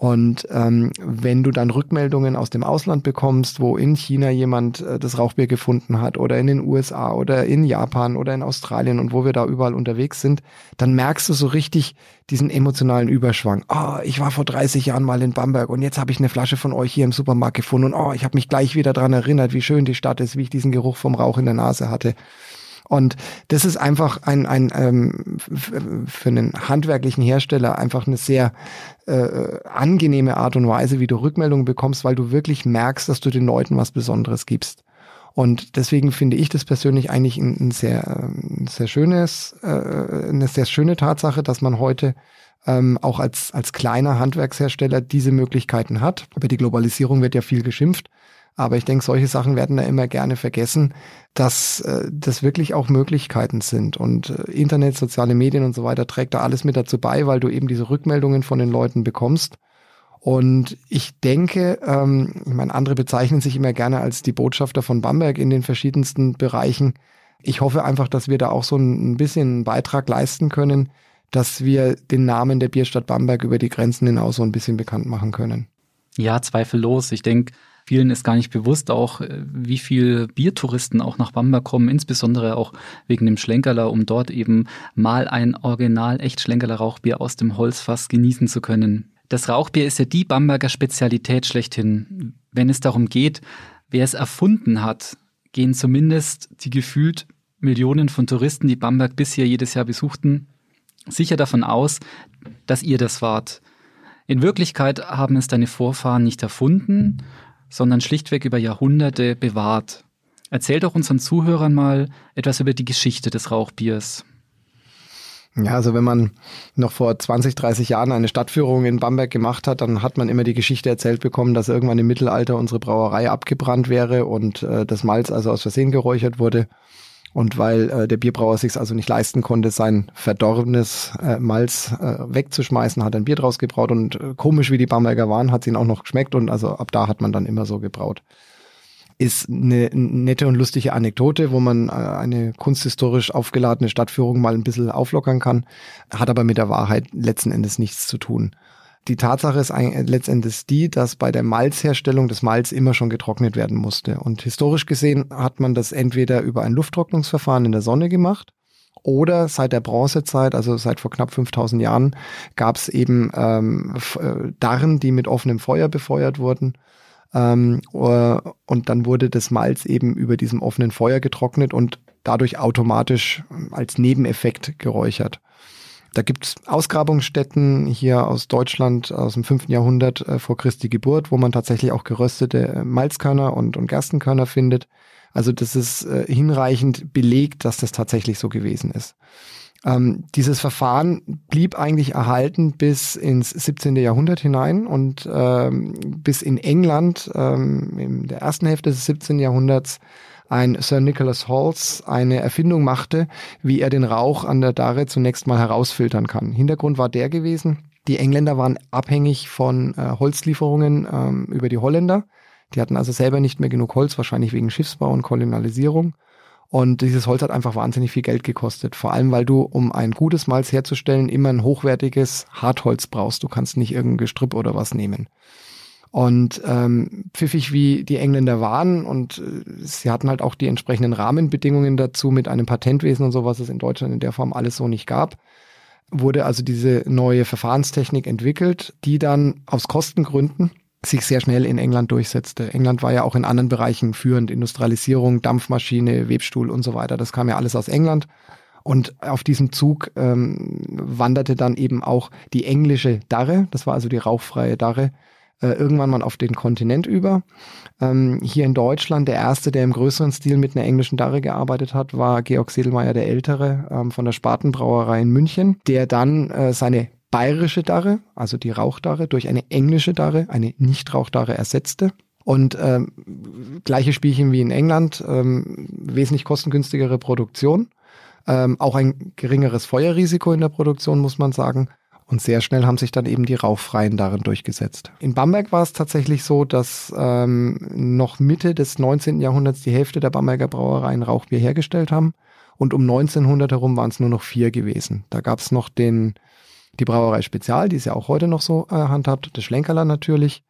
Und ähm, wenn du dann Rückmeldungen aus dem Ausland bekommst, wo in China jemand äh, das Rauchbier gefunden hat oder in den USA oder in Japan oder in Australien und wo wir da überall unterwegs sind, dann merkst du so richtig diesen emotionalen Überschwang. Oh, ich war vor 30 Jahren mal in Bamberg und jetzt habe ich eine Flasche von euch hier im Supermarkt gefunden und oh, ich habe mich gleich wieder dran erinnert, wie schön die Stadt ist, wie ich diesen Geruch vom Rauch in der Nase hatte. Und das ist einfach ein, ein ähm, für einen handwerklichen Hersteller einfach eine sehr äh, angenehme Art und Weise, wie du Rückmeldungen bekommst, weil du wirklich merkst, dass du den Leuten was Besonderes gibst. Und deswegen finde ich das persönlich eigentlich ein, ein sehr, ein sehr schönes, äh, eine sehr schöne Tatsache, dass man heute ähm, auch als, als kleiner Handwerkshersteller diese Möglichkeiten hat. Über die Globalisierung wird ja viel geschimpft. Aber ich denke, solche Sachen werden da immer gerne vergessen, dass äh, das wirklich auch Möglichkeiten sind. Und äh, Internet, soziale Medien und so weiter trägt da alles mit dazu bei, weil du eben diese Rückmeldungen von den Leuten bekommst. Und ich denke, ähm, ich meine, andere bezeichnen sich immer gerne als die Botschafter von Bamberg in den verschiedensten Bereichen. Ich hoffe einfach, dass wir da auch so ein bisschen einen Beitrag leisten können, dass wir den Namen der Bierstadt Bamberg über die Grenzen hinaus so ein bisschen bekannt machen können. Ja, zweifellos. Ich denke, Vielen ist gar nicht bewusst auch, äh, wie viel Biertouristen auch nach Bamberg kommen, insbesondere auch wegen dem Schlenkerler, um dort eben mal ein original echt Schlenkerler Rauchbier aus dem Holzfass genießen zu können. Das Rauchbier ist ja die Bamberger Spezialität schlechthin. Wenn es darum geht, wer es erfunden hat, gehen zumindest die gefühlt Millionen von Touristen, die Bamberg bisher jedes Jahr besuchten, sicher davon aus, dass ihr das wart. In Wirklichkeit haben es deine Vorfahren nicht erfunden, sondern schlichtweg über Jahrhunderte bewahrt. Erzähl doch unseren Zuhörern mal etwas über die Geschichte des Rauchbiers. Ja, also wenn man noch vor 20, 30 Jahren eine Stadtführung in Bamberg gemacht hat, dann hat man immer die Geschichte erzählt bekommen, dass irgendwann im Mittelalter unsere Brauerei abgebrannt wäre und äh, das Malz also aus Versehen geräuchert wurde. Und weil äh, der Bierbrauer sich also nicht leisten konnte, sein verdorbenes äh, Malz äh, wegzuschmeißen, hat ein Bier draus gebraut und äh, komisch wie die Bamberger waren, hat es ihn auch noch geschmeckt und also ab da hat man dann immer so gebraut. Ist eine nette und lustige Anekdote, wo man äh, eine kunsthistorisch aufgeladene Stadtführung mal ein bisschen auflockern kann, hat aber mit der Wahrheit letzten Endes nichts zu tun. Die Tatsache ist letztendlich die, dass bei der Malzherstellung das Malz immer schon getrocknet werden musste. Und historisch gesehen hat man das entweder über ein Lufttrocknungsverfahren in der Sonne gemacht oder seit der Bronzezeit, also seit vor knapp 5000 Jahren, gab es eben ähm, äh, Darren, die mit offenem Feuer befeuert wurden. Ähm, und dann wurde das Malz eben über diesem offenen Feuer getrocknet und dadurch automatisch als Nebeneffekt geräuchert. Da gibt's Ausgrabungsstätten hier aus Deutschland aus dem fünften Jahrhundert äh, vor Christi Geburt, wo man tatsächlich auch geröstete äh, Malzkörner und, und Gerstenkörner findet. Also das ist äh, hinreichend belegt, dass das tatsächlich so gewesen ist. Ähm, dieses Verfahren blieb eigentlich erhalten bis ins 17. Jahrhundert hinein und ähm, bis in England ähm, in der ersten Hälfte des 17. Jahrhunderts ein Sir Nicholas Halls eine Erfindung machte, wie er den Rauch an der Darre zunächst mal herausfiltern kann. Hintergrund war der gewesen, Die Engländer waren abhängig von äh, Holzlieferungen ähm, über die Holländer. Die hatten also selber nicht mehr genug Holz, wahrscheinlich wegen Schiffsbau und Kolonialisierung. Und dieses Holz hat einfach wahnsinnig viel Geld gekostet. Vor allem, weil du, um ein gutes Malz herzustellen, immer ein hochwertiges Hartholz brauchst. Du kannst nicht irgendein Gestrüpp oder was nehmen. Und ähm, pfiffig wie die Engländer waren und äh, sie hatten halt auch die entsprechenden Rahmenbedingungen dazu mit einem Patentwesen und so, was es in Deutschland in der Form alles so nicht gab, wurde also diese neue Verfahrenstechnik entwickelt, die dann aus Kostengründen sich sehr schnell in England durchsetzte. England war ja auch in anderen Bereichen führend, Industrialisierung, Dampfmaschine, Webstuhl und so weiter. Das kam ja alles aus England. Und auf diesem Zug ähm, wanderte dann eben auch die englische Darre, das war also die rauchfreie Darre, äh, irgendwann mal auf den Kontinent über. Ähm, hier in Deutschland, der erste, der im größeren Stil mit einer englischen Darre gearbeitet hat, war Georg Sedelmeier der Ältere ähm, von der Spatenbrauerei in München, der dann äh, seine bayerische Darre, also die Rauchdarre, durch eine englische Darre, eine Nichtrauchdarre ersetzte. Und ähm, gleiche Spielchen wie in England, ähm, wesentlich kostengünstigere Produktion, ähm, auch ein geringeres Feuerrisiko in der Produktion, muss man sagen. Und sehr schnell haben sich dann eben die rauchfreien Darren durchgesetzt. In Bamberg war es tatsächlich so, dass ähm, noch Mitte des 19. Jahrhunderts die Hälfte der Bamberger Brauereien Rauchbier hergestellt haben. Und um 1900 herum waren es nur noch vier gewesen. Da gab es noch den die Brauerei Spezial, die es ja auch heute noch so äh, handhabt, der Schlenkerler natürlich,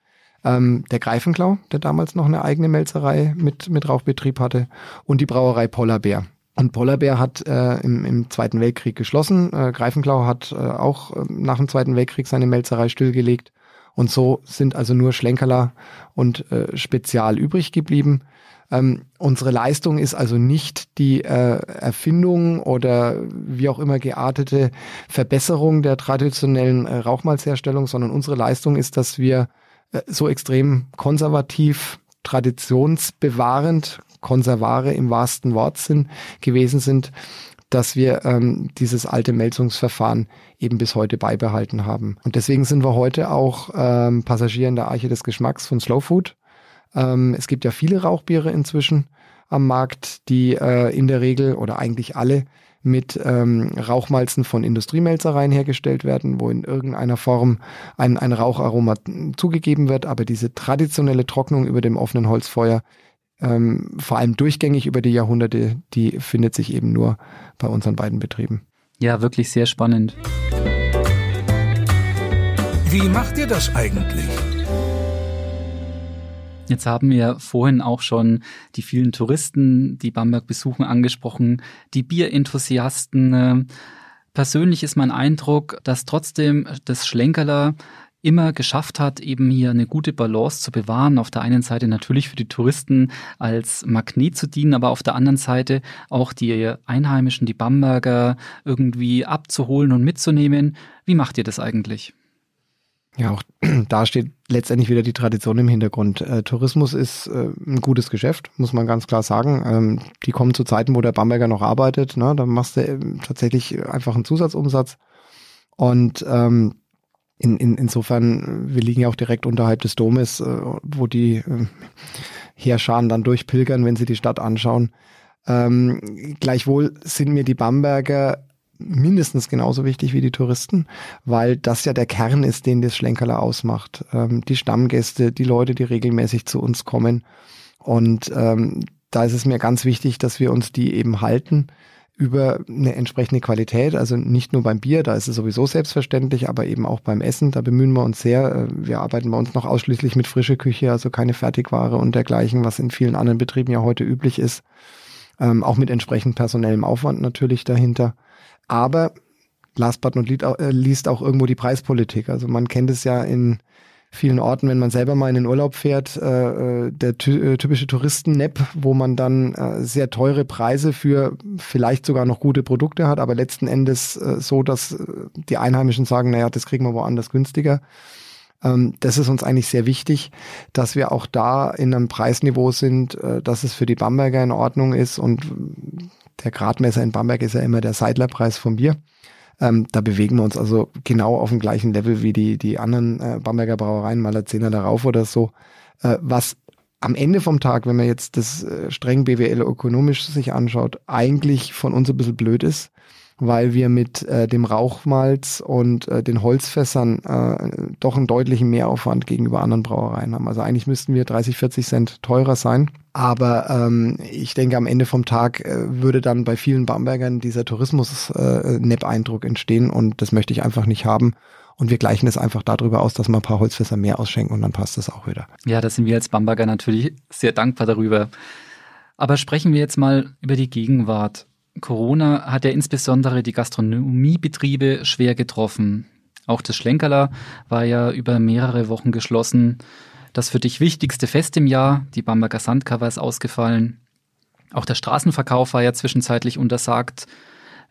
ähm, der Greifenklau, der damals noch eine eigene Melzerei mit, mit Rauchbetrieb hatte und die Brauerei Pollerbär. Und Pollerbär hat äh, im, im Zweiten Weltkrieg geschlossen. Äh, Greifenklau hat äh, auch äh, nach dem Zweiten Weltkrieg seine Melzerei stillgelegt. Und so sind also nur Schlenkerler und äh, Spezial übrig geblieben. Ähm, unsere Leistung ist also nicht die äh, Erfindung oder wie auch immer geartete Verbesserung der traditionellen äh, Rauchmalzherstellung, sondern unsere Leistung ist, dass wir äh, so extrem konservativ, traditionsbewahrend, Konservare im wahrsten Wortsinn gewesen sind, dass wir ähm, dieses alte Melzungsverfahren eben bis heute beibehalten haben. Und deswegen sind wir heute auch ähm, Passagier in der Arche des Geschmacks von Slow Food. Ähm, es gibt ja viele Rauchbiere inzwischen am Markt, die äh, in der Regel oder eigentlich alle mit ähm, Rauchmalzen von Industriemelzereien hergestellt werden, wo in irgendeiner Form ein, ein Raucharoma zugegeben wird. Aber diese traditionelle Trocknung über dem offenen Holzfeuer, ähm, vor allem durchgängig über die Jahrhunderte, die findet sich eben nur bei unseren beiden Betrieben. Ja, wirklich sehr spannend. Wie macht ihr das eigentlich? Jetzt haben wir vorhin auch schon die vielen Touristen, die Bamberg besuchen, angesprochen, die Bierenthusiasten. Persönlich ist mein Eindruck, dass trotzdem das Schlenkerler immer geschafft hat, eben hier eine gute Balance zu bewahren. Auf der einen Seite natürlich für die Touristen als Magnet zu dienen, aber auf der anderen Seite auch die Einheimischen, die Bamberger irgendwie abzuholen und mitzunehmen. Wie macht ihr das eigentlich? Ja, auch da steht letztendlich wieder die Tradition im Hintergrund. Äh, Tourismus ist äh, ein gutes Geschäft, muss man ganz klar sagen. Ähm, die kommen zu Zeiten, wo der Bamberger noch arbeitet. Ne? Da machst du äh, tatsächlich einfach einen Zusatzumsatz. Und ähm, in, in, insofern, wir liegen ja auch direkt unterhalb des Domes, äh, wo die äh, Heerscharen dann durchpilgern, wenn sie die Stadt anschauen. Ähm, gleichwohl sind mir die Bamberger mindestens genauso wichtig wie die Touristen, weil das ja der Kern ist, den das Schlenkerler ausmacht. Ähm, die Stammgäste, die Leute, die regelmäßig zu uns kommen. Und ähm, da ist es mir ganz wichtig, dass wir uns die eben halten über eine entsprechende Qualität, also nicht nur beim Bier, da ist es sowieso selbstverständlich, aber eben auch beim Essen, da bemühen wir uns sehr. Äh, wir arbeiten bei uns noch ausschließlich mit frischer Küche, also keine Fertigware und dergleichen, was in vielen anderen Betrieben ja heute üblich ist. Ähm, auch mit entsprechend personellem Aufwand natürlich dahinter. Aber last but not least äh, auch irgendwo die Preispolitik. Also man kennt es ja in vielen Orten, wenn man selber mal in den Urlaub fährt, äh, äh der ty typische Touristennepp, wo man dann äh, sehr teure Preise für vielleicht sogar noch gute Produkte hat, aber letzten Endes äh, so, dass äh, die Einheimischen sagen, naja, das kriegen wir woanders günstiger. Ähm, das ist uns eigentlich sehr wichtig, dass wir auch da in einem Preisniveau sind, äh, dass es für die Bamberger in Ordnung ist und der Gradmesser in Bamberg ist ja immer der Seidlerpreis vom Bier. Ähm, da bewegen wir uns also genau auf dem gleichen Level wie die, die anderen äh, Bamberger Brauereien, mal Zehner darauf oder so. Äh, was am Ende vom Tag, wenn man jetzt das äh, streng BWL ökonomisch sich anschaut, eigentlich von uns ein bisschen blöd ist, weil wir mit äh, dem Rauchmalz und äh, den Holzfässern äh, doch einen deutlichen Mehraufwand gegenüber anderen Brauereien haben. Also eigentlich müssten wir 30, 40 Cent teurer sein. Aber ähm, ich denke, am Ende vom Tag äh, würde dann bei vielen Bambergern dieser Tourismus-Nepp-Eindruck äh, entstehen und das möchte ich einfach nicht haben. Und wir gleichen es einfach darüber aus, dass wir ein paar Holzfässer mehr ausschenken und dann passt das auch wieder. Ja, da sind wir als Bamberger natürlich sehr dankbar darüber. Aber sprechen wir jetzt mal über die Gegenwart. Corona hat ja insbesondere die Gastronomiebetriebe schwer getroffen. Auch das Schlenkerler war ja über mehrere Wochen geschlossen. Das für dich wichtigste Fest im Jahr, die Bamberger Sandcover, ist ausgefallen. Auch der Straßenverkauf war ja zwischenzeitlich untersagt.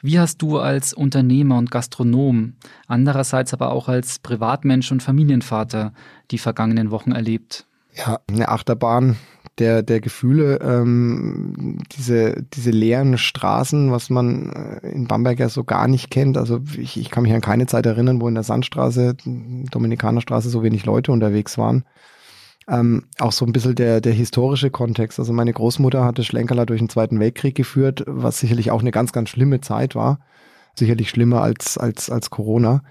Wie hast du als Unternehmer und Gastronom, andererseits aber auch als Privatmensch und Familienvater die vergangenen Wochen erlebt? Ja, eine Achterbahn der, der Gefühle, ähm, diese, diese leeren Straßen, was man äh, in Bamberg ja so gar nicht kennt. Also ich, ich kann mich an keine Zeit erinnern, wo in der Sandstraße, Dominikanerstraße so wenig Leute unterwegs waren. Ähm, auch so ein bisschen der, der historische Kontext. Also meine Großmutter hatte Schlenkerler durch den Zweiten Weltkrieg geführt, was sicherlich auch eine ganz, ganz schlimme Zeit war. Sicherlich schlimmer als, als, als Corona.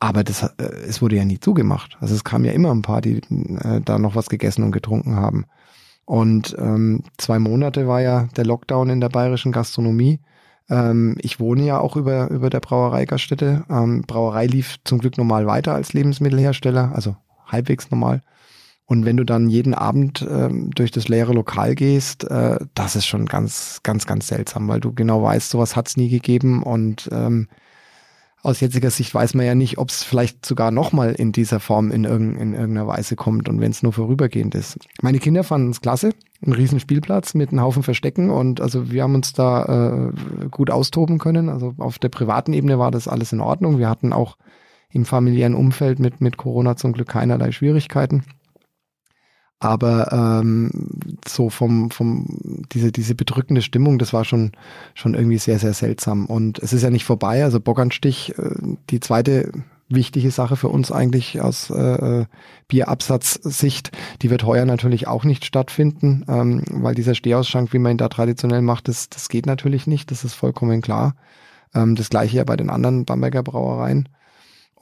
Aber das, äh, es wurde ja nie zugemacht. Also es kamen ja immer ein paar, die äh, da noch was gegessen und getrunken haben. Und ähm, zwei Monate war ja der Lockdown in der bayerischen Gastronomie. Ähm, ich wohne ja auch über, über der Brauereigaststätte. Ähm, Brauerei lief zum Glück normal weiter als Lebensmittelhersteller, also halbwegs normal. Und wenn du dann jeden Abend ähm, durch das leere Lokal gehst, äh, das ist schon ganz, ganz, ganz seltsam, weil du genau weißt, sowas hat's nie gegeben und ähm, aus jetziger Sicht weiß man ja nicht, ob es vielleicht sogar nochmal in dieser Form in, irgend, in irgendeiner Weise kommt und wenn es nur vorübergehend ist. Meine Kinder fanden es klasse, ein riesen Spielplatz mit einem Haufen Verstecken und also wir haben uns da äh, gut austoben können. Also auf der privaten Ebene war das alles in Ordnung. Wir hatten auch im familiären Umfeld mit, mit Corona zum Glück keinerlei Schwierigkeiten. Aber ähm, so vom, vom diese, diese bedrückende Stimmung, das war schon, schon irgendwie sehr, sehr seltsam. Und es ist ja nicht vorbei. Also Bockernstich, äh, die zweite wichtige Sache für uns eigentlich aus äh, äh, Bierabsatzsicht, die wird heuer natürlich auch nicht stattfinden, ähm, weil dieser Stehausschank, wie man ihn da traditionell macht, das, das geht natürlich nicht, das ist vollkommen klar. Ähm, das gleiche ja bei den anderen Bamberger Brauereien.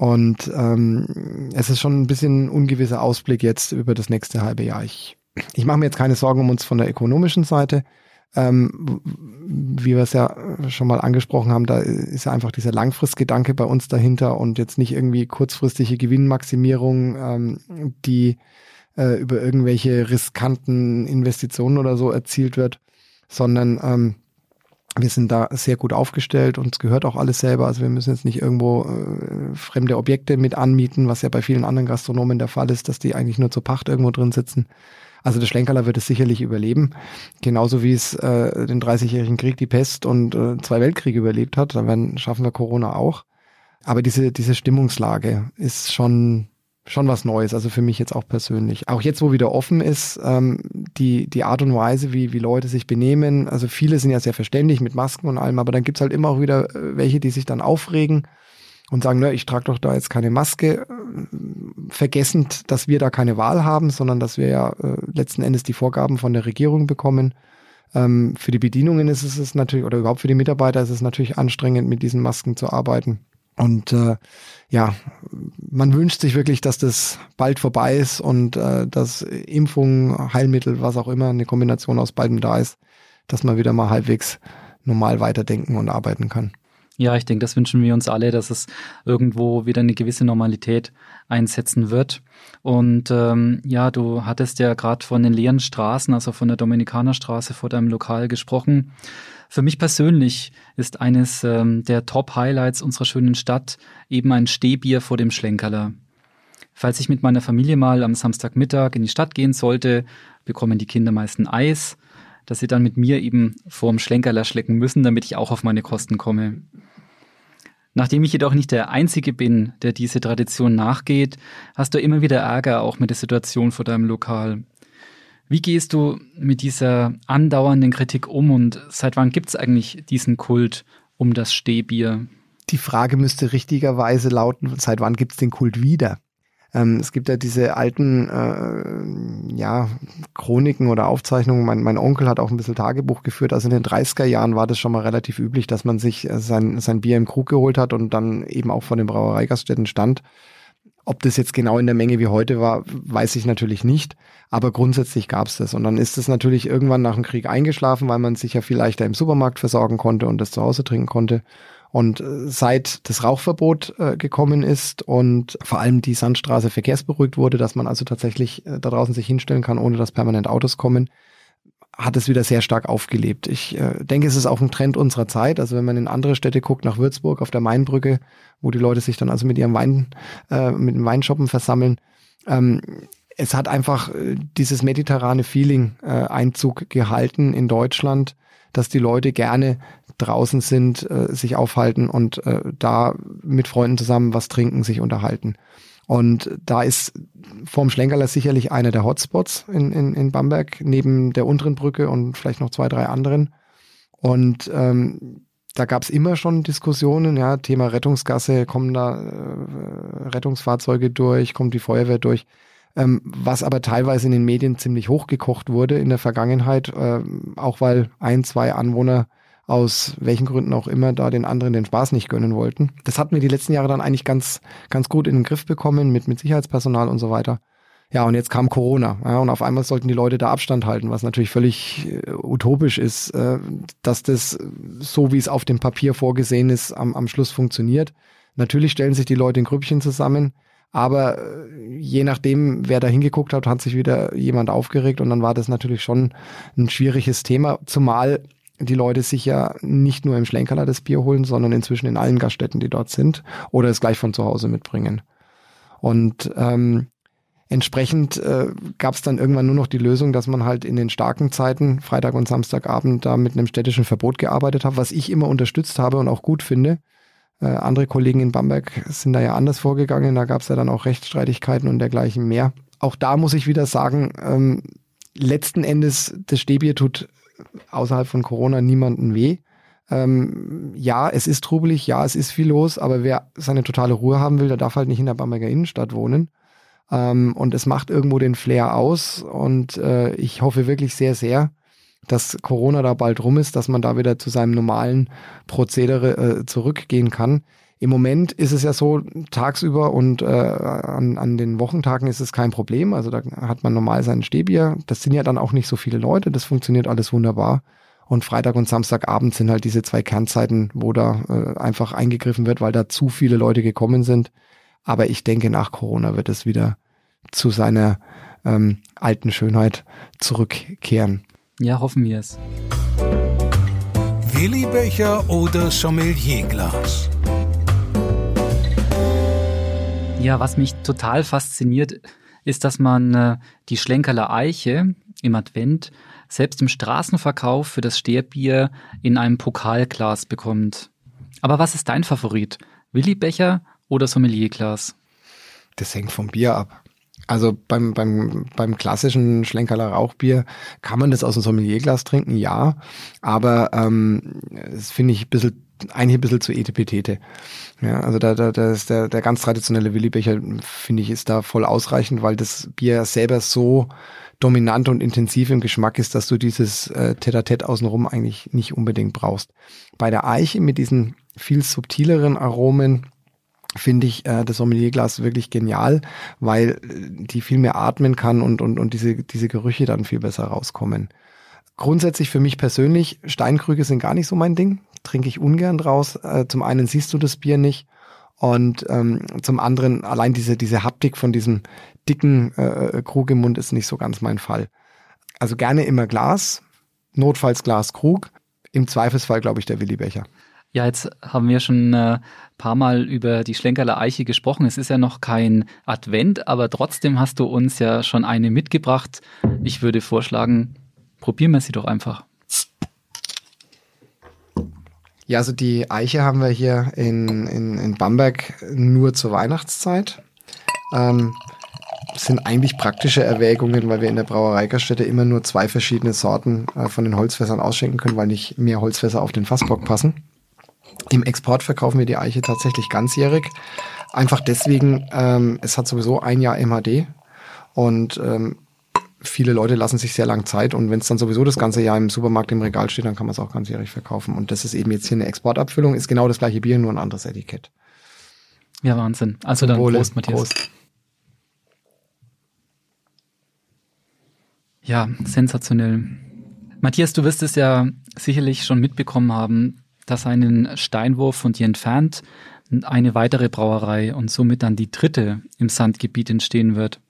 Und ähm, es ist schon ein bisschen ungewisser Ausblick jetzt über das nächste halbe Jahr. Ich, ich mache mir jetzt keine Sorgen um uns von der ökonomischen Seite. Ähm, wie wir es ja schon mal angesprochen haben, da ist ja einfach dieser Langfristgedanke bei uns dahinter und jetzt nicht irgendwie kurzfristige Gewinnmaximierung, ähm, die äh, über irgendwelche riskanten Investitionen oder so erzielt wird, sondern ähm, wir sind da sehr gut aufgestellt und es gehört auch alles selber. Also wir müssen jetzt nicht irgendwo äh, fremde Objekte mit anmieten, was ja bei vielen anderen Gastronomen der Fall ist, dass die eigentlich nur zur Pacht irgendwo drin sitzen. Also der Schlenkerler wird es sicherlich überleben, genauso wie es äh, den 30-jährigen Krieg, die Pest und äh, zwei Weltkriege überlebt hat. Dann werden, schaffen wir Corona auch. Aber diese, diese Stimmungslage ist schon schon was Neues, also für mich jetzt auch persönlich. Auch jetzt, wo wieder offen ist, ähm, die, die Art und Weise, wie, wie Leute sich benehmen, also viele sind ja sehr verständlich mit Masken und allem, aber dann gibt's halt immer auch wieder äh, welche, die sich dann aufregen und sagen, ne, ich trage doch da jetzt keine Maske, äh, vergessend, dass wir da keine Wahl haben, sondern dass wir ja äh, letzten Endes die Vorgaben von der Regierung bekommen. Ähm, für die Bedienungen ist es natürlich, oder überhaupt für die Mitarbeiter ist es natürlich anstrengend, mit diesen Masken zu arbeiten. Und äh, ja, man wünscht sich wirklich, dass das bald vorbei ist und äh, dass Impfung, Heilmittel, was auch immer, eine Kombination aus beidem da ist, dass man wieder mal halbwegs normal weiterdenken und arbeiten kann. Ja, ich denke, das wünschen wir uns alle, dass es irgendwo wieder eine gewisse Normalität einsetzen wird. Und ähm, ja, du hattest ja gerade von den leeren Straßen, also von der Dominikanerstraße vor deinem Lokal gesprochen. Für mich persönlich ist eines ähm, der Top-Highlights unserer schönen Stadt eben ein Stehbier vor dem Schlenkerler. Falls ich mit meiner Familie mal am Samstagmittag in die Stadt gehen sollte, bekommen die Kinder meist ein Eis, das sie dann mit mir eben vorm Schlenkerler schlecken müssen, damit ich auch auf meine Kosten komme. Nachdem ich jedoch nicht der Einzige bin, der diese Tradition nachgeht, hast du immer wieder Ärger auch mit der Situation vor deinem Lokal. Wie gehst du mit dieser andauernden Kritik um und seit wann gibt es eigentlich diesen Kult um das Stehbier? Die Frage müsste richtigerweise lauten, seit wann gibt es den Kult wieder? Ähm, es gibt ja diese alten äh, ja, Chroniken oder Aufzeichnungen. Mein, mein Onkel hat auch ein bisschen Tagebuch geführt. Also in den 30er Jahren war das schon mal relativ üblich, dass man sich äh, sein, sein Bier im Krug geholt hat und dann eben auch vor den Brauereigaststätten stand. Ob das jetzt genau in der Menge wie heute war, weiß ich natürlich nicht. Aber grundsätzlich gab es das. Und dann ist es natürlich irgendwann nach dem Krieg eingeschlafen, weil man sich ja viel leichter im Supermarkt versorgen konnte und das zu Hause trinken konnte. Und äh, seit das Rauchverbot äh, gekommen ist und vor allem die Sandstraße verkehrsberuhigt wurde, dass man also tatsächlich äh, da draußen sich hinstellen kann, ohne dass permanent Autos kommen, hat es wieder sehr stark aufgelebt. Ich äh, denke, es ist auch ein Trend unserer Zeit. Also wenn man in andere Städte guckt, nach Würzburg auf der Mainbrücke, wo die Leute sich dann also mit ihrem Wein, äh, mit dem Weinshoppen versammeln, ähm, es hat einfach äh, dieses mediterrane Feeling äh, Einzug gehalten in Deutschland, dass die Leute gerne draußen sind, äh, sich aufhalten und äh, da mit Freunden zusammen was trinken, sich unterhalten. Und da ist vorm Schlenkerler sicherlich einer der Hotspots in, in, in Bamberg, neben der unteren Brücke und vielleicht noch zwei, drei anderen. Und ähm, da gab es immer schon Diskussionen, ja, Thema Rettungsgasse, kommen da äh, Rettungsfahrzeuge durch, kommt die Feuerwehr durch ähm, was aber teilweise in den Medien ziemlich hochgekocht wurde in der Vergangenheit, äh, auch weil ein, zwei Anwohner aus welchen Gründen auch immer da den anderen den Spaß nicht gönnen wollten. Das hatten wir die letzten Jahre dann eigentlich ganz, ganz gut in den Griff bekommen mit, mit Sicherheitspersonal und so weiter. Ja, und jetzt kam Corona. Ja, und auf einmal sollten die Leute da Abstand halten, was natürlich völlig äh, utopisch ist, äh, dass das so, wie es auf dem Papier vorgesehen ist, am, am Schluss funktioniert. Natürlich stellen sich die Leute in Grüppchen zusammen. Aber äh, je nachdem, wer da hingeguckt hat, hat sich wieder jemand aufgeregt und dann war das natürlich schon ein schwieriges Thema, zumal die Leute sich ja nicht nur im Schlenkerler das Bier holen, sondern inzwischen in allen Gaststätten, die dort sind, oder es gleich von zu Hause mitbringen. Und ähm, entsprechend äh, gab es dann irgendwann nur noch die Lösung, dass man halt in den starken Zeiten, Freitag und Samstagabend, da mit einem städtischen Verbot gearbeitet hat, was ich immer unterstützt habe und auch gut finde. Äh, andere Kollegen in Bamberg sind da ja anders vorgegangen. Da gab es ja dann auch Rechtsstreitigkeiten und dergleichen mehr. Auch da muss ich wieder sagen, ähm, letzten Endes, das Stehbier tut außerhalb von Corona niemanden weh. Ähm, ja, es ist trubelig, ja, es ist viel los, aber wer seine totale Ruhe haben will, der darf halt nicht in der Bamberger Innenstadt wohnen. Ähm, und es macht irgendwo den Flair aus. Und äh, ich hoffe wirklich sehr, sehr, dass Corona da bald rum ist, dass man da wieder zu seinem normalen Prozedere äh, zurückgehen kann. Im Moment ist es ja so, tagsüber und äh, an, an den Wochentagen ist es kein Problem. Also da hat man normal sein Stehbier. Das sind ja dann auch nicht so viele Leute. Das funktioniert alles wunderbar. Und Freitag und Samstagabend sind halt diese zwei Kernzeiten, wo da äh, einfach eingegriffen wird, weil da zu viele Leute gekommen sind. Aber ich denke, nach Corona wird es wieder zu seiner ähm, alten Schönheit zurückkehren. Ja, hoffen wir es. Willibecher oder Sommelierglas? Ja, was mich total fasziniert, ist, dass man äh, die Schlenkerler Eiche im Advent selbst im Straßenverkauf für das Sterbier in einem Pokalglas bekommt. Aber was ist dein Favorit? Willibecher oder Sommelierglas? Das hängt vom Bier ab. Also beim, beim, beim klassischen Schlenkerler Rauchbier kann man das aus dem Sommelierglas trinken, ja. Aber ähm, das finde ich ein bisschen eigentlich ein bisschen zu etepetete. Ja, also da, da, da ist der, der ganz traditionelle Willibecher, finde ich, ist da voll ausreichend, weil das Bier selber so dominant und intensiv im Geschmack ist, dass du dieses äh, Tete-a-Tete außenrum eigentlich nicht unbedingt brauchst. Bei der Eiche mit diesen viel subtileren Aromen finde ich äh, das Sommelierglas wirklich genial, weil äh, die viel mehr atmen kann und, und, und diese, diese Gerüche dann viel besser rauskommen. Grundsätzlich für mich persönlich, Steinkrüge sind gar nicht so mein Ding, trinke ich ungern draus. Äh, zum einen siehst du das Bier nicht und ähm, zum anderen allein diese, diese Haptik von diesem dicken äh, Krug im Mund ist nicht so ganz mein Fall. Also gerne immer Glas, notfalls Glas Krug, im Zweifelsfall glaube ich der Willi Becher. Ja, jetzt haben wir schon ein äh, paar Mal über die Schlenkerler Eiche gesprochen. Es ist ja noch kein Advent, aber trotzdem hast du uns ja schon eine mitgebracht. Ich würde vorschlagen, probieren wir sie doch einfach. Ja, also die Eiche haben wir hier in, in, in Bamberg nur zur Weihnachtszeit. Ähm, sind eigentlich praktische Erwägungen, weil wir in der Brauereigaststätte immer nur zwei verschiedene Sorten äh, von den Holzfässern ausschenken können, weil nicht mehr Holzfässer auf den Fassbock passen. Im Export verkaufen wir die Eiche tatsächlich ganzjährig. Einfach deswegen, ähm, es hat sowieso ein Jahr MHD und ähm, viele Leute lassen sich sehr lang Zeit und wenn es dann sowieso das ganze Jahr im Supermarkt im Regal steht, dann kann man es auch ganzjährig verkaufen. Und das ist eben jetzt hier eine Exportabfüllung, ist genau das gleiche Bier, nur ein anderes Etikett. Ja, Wahnsinn. Also dann Wohle. Prost, Matthias. Prost. Ja, sensationell. Matthias, du wirst es ja sicherlich schon mitbekommen haben, dass einen Steinwurf von dir entfernt eine weitere Brauerei und somit dann die dritte im Sandgebiet entstehen wird.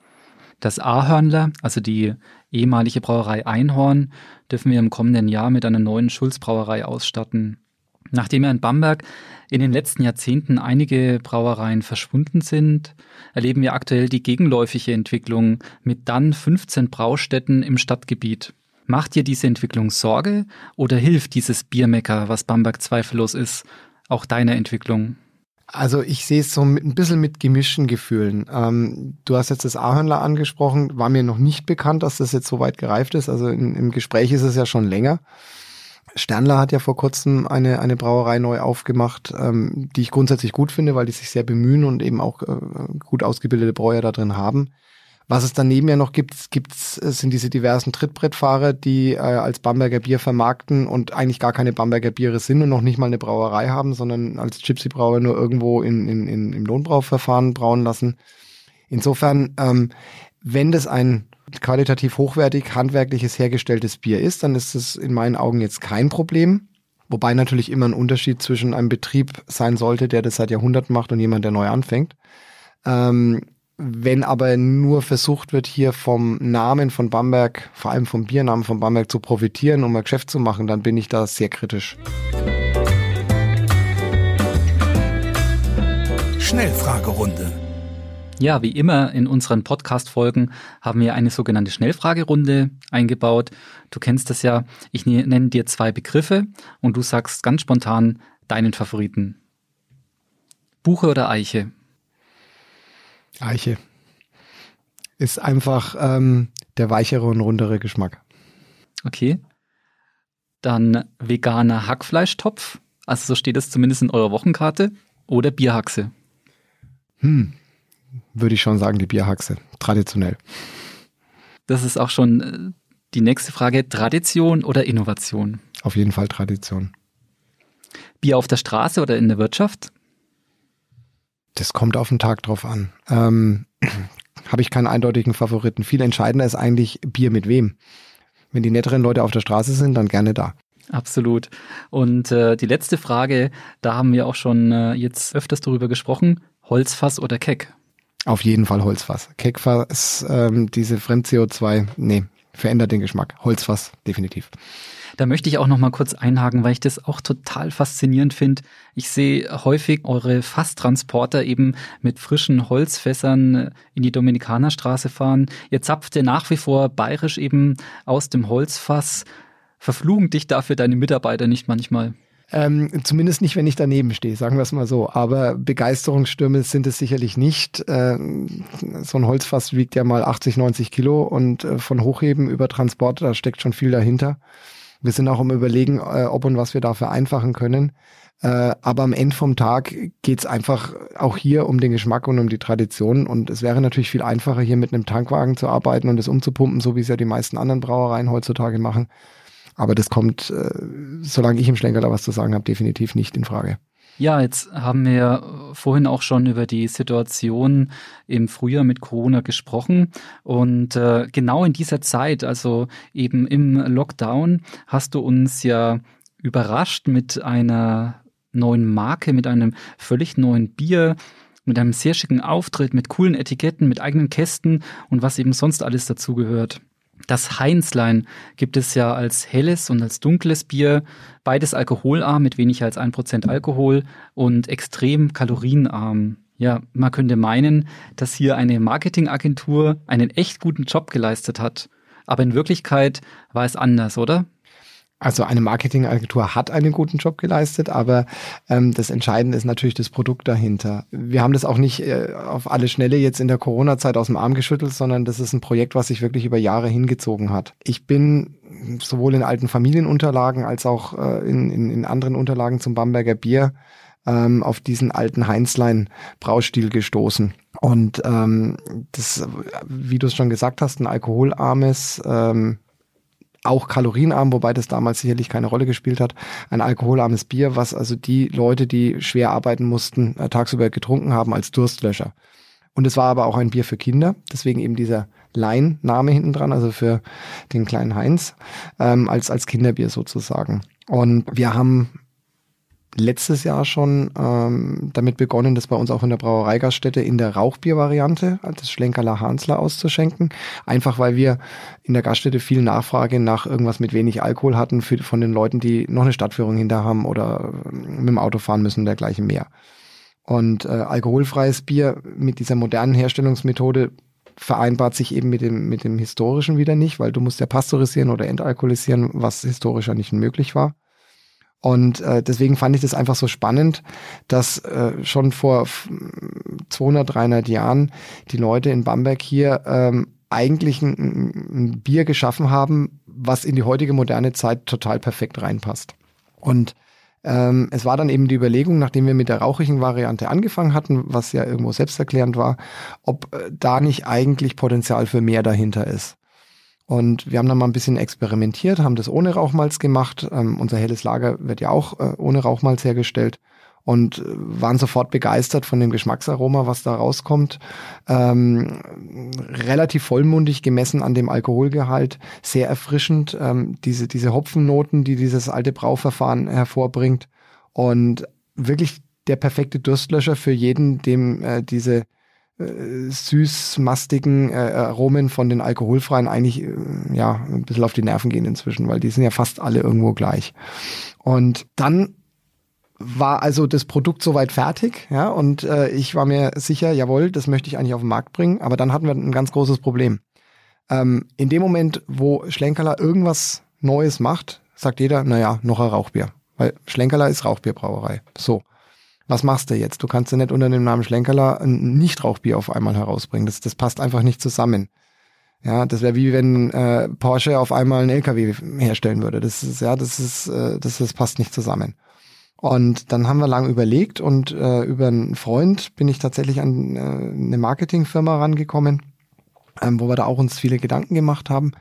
Das Ahörnler, also die ehemalige Brauerei Einhorn, dürfen wir im kommenden Jahr mit einer neuen Schulzbrauerei ausstatten. Nachdem in Bamberg in den letzten Jahrzehnten einige Brauereien verschwunden sind, erleben wir aktuell die gegenläufige Entwicklung mit dann 15 Braustätten im Stadtgebiet. Macht dir diese Entwicklung Sorge oder hilft dieses Biermecker, was Bamberg zweifellos ist, auch deiner Entwicklung? Also ich sehe es so mit, ein bisschen mit gemischten Gefühlen. Ähm, du hast jetzt das Ahörnler angesprochen, war mir noch nicht bekannt, dass das jetzt so weit gereift ist. Also in, im Gespräch ist es ja schon länger. Sternler hat ja vor kurzem eine, eine Brauerei neu aufgemacht, ähm, die ich grundsätzlich gut finde, weil die sich sehr bemühen und eben auch äh, gut ausgebildete Brauer da drin haben. Was es daneben ja noch gibt, gibt's, sind diese diversen Trittbrettfahrer, die äh, als Bamberger Bier vermarkten und eigentlich gar keine Bamberger Biere sind und noch nicht mal eine Brauerei haben, sondern als Gypsy-Brauer nur irgendwo in, in, in, im Lohnbrauverfahren brauen lassen. Insofern, ähm, wenn das ein qualitativ hochwertig handwerkliches hergestelltes Bier ist, dann ist es in meinen Augen jetzt kein Problem. Wobei natürlich immer ein Unterschied zwischen einem Betrieb sein sollte, der das seit Jahrhunderten macht und jemand, der neu anfängt. Ähm, wenn aber nur versucht wird, hier vom Namen von Bamberg, vor allem vom Biernamen von Bamberg zu profitieren, um ein Geschäft zu machen, dann bin ich da sehr kritisch. Schnellfragerunde. Ja, wie immer in unseren Podcast-Folgen haben wir eine sogenannte Schnellfragerunde eingebaut. Du kennst das ja. Ich ne-, nenne dir zwei Begriffe und du sagst ganz spontan deinen Favoriten. Buche oder Eiche? Eiche. Ist einfach ähm, der weichere und rundere Geschmack. Okay. Dann veganer Hackfleischtopf. Also so steht es zumindest in eurer Wochenkarte. Oder Bierhaxe. Hm, würde ich schon sagen, die Bierhaxe. Traditionell. Das ist auch schon äh, die nächste Frage. Tradition oder Innovation? Auf jeden Fall Tradition. Bier auf der Straße oder in der Wirtschaft? Das kommt auf den Tag drauf an. Ähm, Habe ich keinen eindeutigen Favoriten. Viel entscheidender ist eigentlich Bier mit wem. Wenn die netteren Leute auf der Straße sind, dann gerne da. Absolut. Und äh, die letzte Frage, da haben wir auch schon äh, jetzt öfters darüber gesprochen. Holzfass oder Keck? Auf jeden Fall Holzfass. Keckfass, ähm, diese Fremd-CO2, nee, verändert den Geschmack. Holzfass, definitiv. Da möchte ich auch noch mal kurz einhaken, weil ich das auch total faszinierend finde. Ich sehe häufig eure Fasstransporter eben mit frischen Holzfässern in die Dominikanerstraße fahren. Ihr zapft ja nach wie vor bayerisch eben aus dem Holzfass. Verflugen dich dafür deine Mitarbeiter nicht manchmal? Ähm, zumindest nicht, wenn ich daneben stehe, sagen wir es mal so. Aber Begeisterungsstürme sind es sicherlich nicht. Ähm, so ein Holzfass wiegt ja mal 80, 90 Kilo und äh, von Hochheben über Transport, da steckt schon viel dahinter. Wir sind auch am Überlegen, äh, ob und was wir da vereinfachen können. Äh, aber am Ende vom Tag geht's einfach auch hier um den Geschmack und um die Tradition. Und es wäre natürlich viel einfacher, hier mit einem Tankwagen zu arbeiten und es umzupumpen, so wie es ja die meisten anderen Brauereien heutzutage machen. Aber das kommt, äh, solange ich im Schlenker da was zu sagen habe, definitiv nicht in Frage. Ja, jetzt haben wir vorhin auch schon über die Situation im Frühjahr mit Corona gesprochen. Und äh, genau in dieser Zeit, also eben im Lockdown, hast du uns ja überrascht mit einer neuen Marke, mit einem völlig neuen Bier, mit einem sehr schicken Auftritt, mit coolen Etiketten, mit eigenen Kästen und was eben sonst alles dazugehört. Das Heinzlein gibt es ja als helles und als dunkles Bier, beides alkoholarm mit weniger als ein Prozent Alkohol und extrem kalorienarm. Ja, man könnte meinen, dass hier eine Marketingagentur einen echt guten Job geleistet hat. Aber in Wirklichkeit war es anders, oder? Also eine Marketingagentur hat einen guten Job geleistet, aber ähm, das Entscheidende ist natürlich das Produkt dahinter. Wir haben das auch nicht äh, auf alle Schnelle jetzt in der Corona-Zeit aus dem Arm geschüttelt, sondern das ist ein Projekt, was sich wirklich über Jahre hingezogen hat. Ich bin sowohl in alten Familienunterlagen als auch äh, in, in, in anderen Unterlagen zum Bamberger Bier ähm, auf diesen alten Heinzlein Braustil gestoßen. Und ähm, das, wie du es schon gesagt hast, ein alkoholarmes ähm, auch kalorienarm, wobei das damals sicherlich keine Rolle gespielt hat. Ein alkoholarmes Bier, was also die Leute, die schwer arbeiten mussten, äh, tagsüber getrunken haben als Durstlöscher. Und es war aber auch ein Bier für Kinder, deswegen eben dieser Lein-Name hinten dran, also für den kleinen Heinz, ähm, als, als Kinderbier sozusagen. Und wir haben letztes Jahr schon ähm, damit begonnen, das bei uns auch in der Brauereigaststätte in der Rauchbiervariante, das Schlenkerler Hansler auszuschenken. Einfach weil wir in der Gaststätte viel Nachfrage nach irgendwas mit wenig Alkohol hatten für, von den Leuten, die noch eine Stadtführung hinter haben oder ähm, mit dem Auto fahren müssen, dergleichen mehr. Und äh, alkoholfreies Bier mit dieser modernen Herstellungsmethode vereinbart sich eben mit dem, mit dem historischen wieder nicht, weil du musst ja pasteurisieren oder entalkoholisieren, was historisch ja nicht möglich war. Und äh, deswegen fand ich das einfach so spannend, dass äh, schon vor 200, 300 Jahren die Leute in Bamberg hier ähm, eigentlich ein, ein Bier geschaffen haben, was in die heutige moderne Zeit total perfekt reinpasst. Und ähm, es war dann eben die Überlegung, nachdem wir mit der rauchigen Variante angefangen hatten, was ja irgendwo selbsterklärend war, ob äh, da nicht eigentlich Potenzial für mehr dahinter ist. Und wir haben dann mal ein bisschen experimentiert, haben das ohne Rauchmalz gemacht. Ähm, unser helles Lager wird ja auch äh, ohne Rauchmalz hergestellt und äh, waren sofort begeistert von dem Geschmacksaroma, was da rauskommt. Ähm, relativ vollmundig gemessen an dem Alkoholgehalt, sehr erfrischend. Ähm, diese, diese Hopfennoten, die dieses alte Brauverfahren hervorbringt und wirklich der perfekte Durstlöscher für jeden, dem äh, diese süß-mastigen äh, Aromen von den alkoholfreien eigentlich äh, ja ein bisschen auf die Nerven gehen inzwischen, weil die sind ja fast alle irgendwo gleich. Und dann war also das Produkt soweit fertig, ja, und äh, ich war mir sicher, jawohl, das möchte ich eigentlich auf den Markt bringen, aber dann hatten wir ein ganz großes Problem. Ähm, in dem Moment, wo Schlenkerler irgendwas Neues macht, sagt jeder, naja, noch ein Rauchbier. Weil Schlenkerler ist Rauchbierbrauerei. So was machst du jetzt? Du kannst ja nicht unter dem Namen Schlenkerler ein Nichtrauchbier auf einmal herausbringen. Das, das passt einfach nicht zusammen. Ja, das wäre wie wenn äh, Porsche auf einmal einen LKW herstellen würde. Das ist ja, das ist, äh, das, das passt nicht zusammen. Und dann haben wir lang überlegt und äh, über einen Freund bin ich tatsächlich an äh, eine Marketingfirma rangekommen, ähm, wo wir da auch uns viele Gedanken gemacht haben.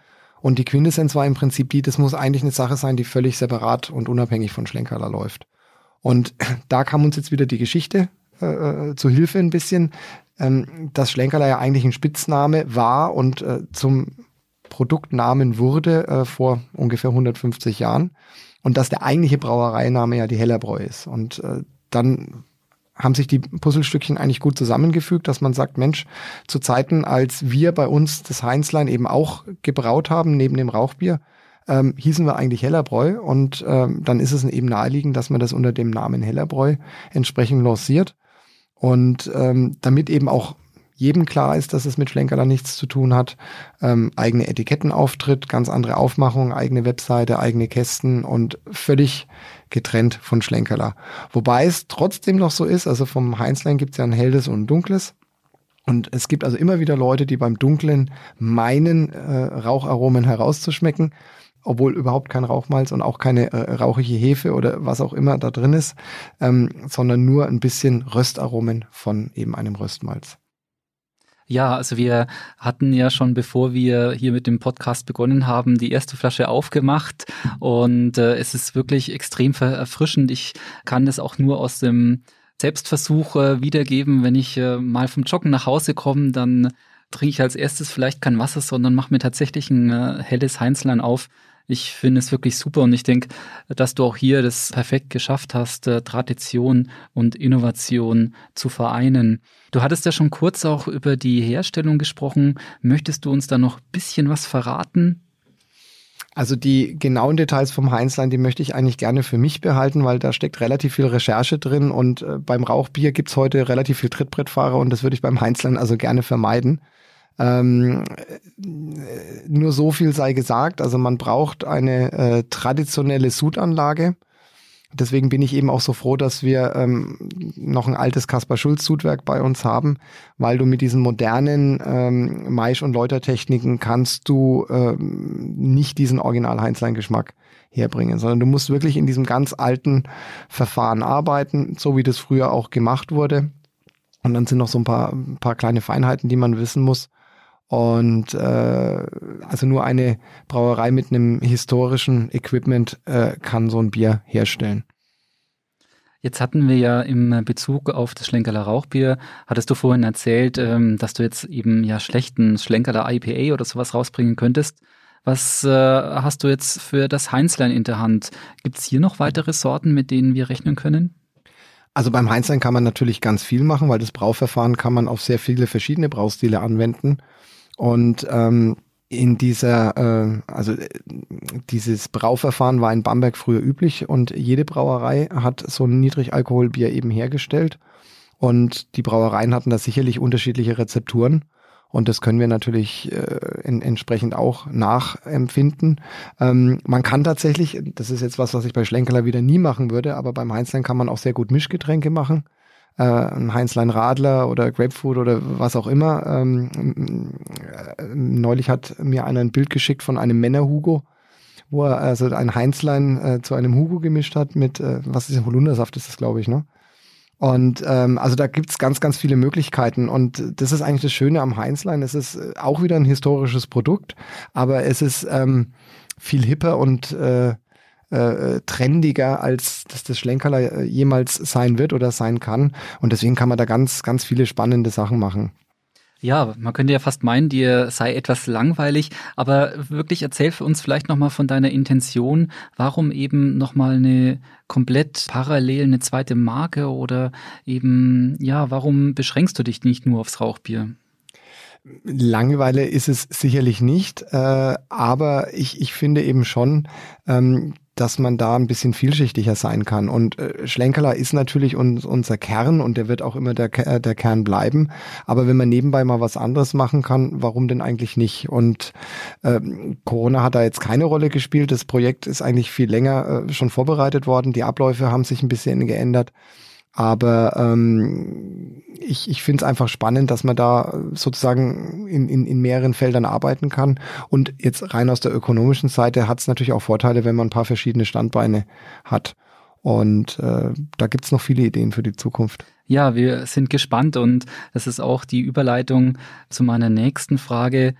Und die Quintessenz war im Prinzip die, das muss eigentlich eine Sache sein, die völlig separat und unabhängig von Schlenkerler läuft. Und da kam uns jetzt wieder die Geschichte äh, äh, zu Hilfe ein bisschen, ähm, dass Schlenkerler ja eigentlich ein Spitzname war und äh, zum Produktnamen wurde äh, vor ungefähr 150 Jahren und dass der eigentliche Brauereiname ja die Hellerbräu ist. Und äh, dann haben sich die Puzzlestückchen eigentlich gut zusammengefügt, dass man sagt, Mensch, zu Zeiten, als wir bei uns das Heinzlein eben auch gebraut haben, neben dem Rauchbier, ähm, hießen wir eigentlich Hellerbräu und ähm, dann ist es eben naheliegend, dass man das unter dem Namen Hellerbräu entsprechend lanciert. Und ähm, damit eben auch jedem klar ist, dass es mit Schlenkerler nichts zu tun hat, ähm, eigene Etikettenauftritt, ganz andere Aufmachung, eigene Webseite, eigene Kästen und völlig getrennt von Schlenkerler. Wobei es trotzdem noch so ist, also vom Heinzlein gibt es ja ein helles und ein dunkles. Und es gibt also immer wieder Leute, die beim Dunklen meinen, äh, Raucharomen herauszuschmecken obwohl überhaupt kein Rauchmalz und auch keine äh, rauchige Hefe oder was auch immer da drin ist, ähm, sondern nur ein bisschen Röstaromen von eben einem Röstmalz. Ja, also wir hatten ja schon, bevor wir hier mit dem Podcast begonnen haben, die erste Flasche aufgemacht und äh, es ist wirklich extrem erfrischend. Ich kann das auch nur aus dem Selbstversuch äh, wiedergeben, wenn ich äh, mal vom Joggen nach Hause komme, dann trinke ich als erstes vielleicht kein Wasser, sondern mache mir tatsächlich ein äh, helles Heinzlein auf ich finde es wirklich super und ich denke, dass du auch hier das perfekt geschafft hast, äh, Tradition und Innovation zu vereinen. Du hattest ja schon kurz auch über die Herstellung gesprochen. Möchtest du uns da noch ein bisschen was verraten? Also die genauen Details vom Heinzlein, die möchte ich eigentlich gerne für mich behalten, weil da steckt relativ viel Recherche drin und äh, beim Rauchbier gibt's heute relativ viel Trittbrettfahrer und das würde ich beim Heinzlein also gerne vermeiden. Ähm, nur so viel sei gesagt. Also man braucht eine äh, traditionelle Sudanlage. Deswegen bin ich eben auch so froh, dass wir ähm, noch ein altes Kaspar-Schulz-Sudwerk bei uns haben, weil du mit diesen modernen ähm, Maisch- und Läutertechniken kannst du ähm, nicht diesen Original-Heinzlein-Geschmack herbringen, sondern du musst wirklich in diesem ganz alten Verfahren arbeiten, so wie das früher auch gemacht wurde. Und dann sind noch so ein paar, ein paar kleine Feinheiten, die man wissen muss. Und äh, also nur eine Brauerei mit einem historischen Equipment äh, kann so ein Bier herstellen. Jetzt hatten wir ja im Bezug auf das Schlenkerler Rauchbier, hattest du vorhin erzählt, ähm, dass du jetzt eben ja schlechten Schlenkerler IPA oder sowas rausbringen könntest. Was äh, hast du jetzt für das Heinzlein in der Hand? Gibt es hier noch weitere Sorten, mit denen wir rechnen können? Also beim Heinzlein kann man natürlich ganz viel machen, weil das Brauverfahren kann man auf sehr viele verschiedene Braustile anwenden. Und ähm, in dieser, äh, also dieses Brauverfahren war in Bamberg früher üblich und jede Brauerei hat so ein Niedrigalkoholbier eben hergestellt. Und die Brauereien hatten da sicherlich unterschiedliche Rezepturen. Und das können wir natürlich äh, in, entsprechend auch nachempfinden. Ähm, man kann tatsächlich, das ist jetzt was, was ich bei Schlenkerler wieder nie machen würde, aber beim Heinzlein kann man auch sehr gut Mischgetränke machen äh, ein Heinzlein Radler oder Grapefruit oder was auch immer. Ähm, äh, neulich hat mir einer ein Bild geschickt von einem Männer-Hugo, wo er also ein Heinzlein äh, zu einem Hugo gemischt hat mit, äh, was ist Holundersaft ist das, glaube ich, ne? Und ähm, also da gibt's ganz, ganz viele Möglichkeiten. Und das ist eigentlich das Schöne am Heinzlein. Es ist äh, auch wieder ein historisches Produkt, aber es ist ähm, viel hipper und äh, äh, trendiger, als dass das Schlenkerler äh, jemals sein wird oder sein kann. Und deswegen kann man da ganz, ganz viele spannende Sachen machen. Ja, man könnte ja fast meinen, dir sei etwas langweilig, aber wirklich erzähl für uns vielleicht nochmal von deiner Intention, warum eben nochmal eine komplett parallel eine zweite Marke oder eben, ja, warum beschränkst du dich nicht nur aufs Rauchbier? Langeweile ist es sicherlich nicht, äh, aber ich, ich finde eben schon, ähm, dass man da ein bisschen vielschichtiger sein kann. Und äh, Schlenkerler ist natürlich uns, unser Kern und der wird auch immer der, äh, der Kern bleiben. Aber wenn man nebenbei mal was anderes machen kann, warum denn eigentlich nicht? Und ähm, Corona hat da jetzt keine Rolle gespielt. Das Projekt ist eigentlich viel länger äh, schon vorbereitet worden. Die Abläufe haben sich ein bisschen geändert. Aber ähm, ich, ich finde es einfach spannend, dass man da sozusagen in, in, in mehreren Feldern arbeiten kann. Und jetzt rein aus der ökonomischen Seite hat es natürlich auch Vorteile, wenn man ein paar verschiedene Standbeine hat. Und äh, da gibt's noch viele Ideen für die Zukunft. Ja, wir sind gespannt und das ist auch die Überleitung zu meiner nächsten Frage.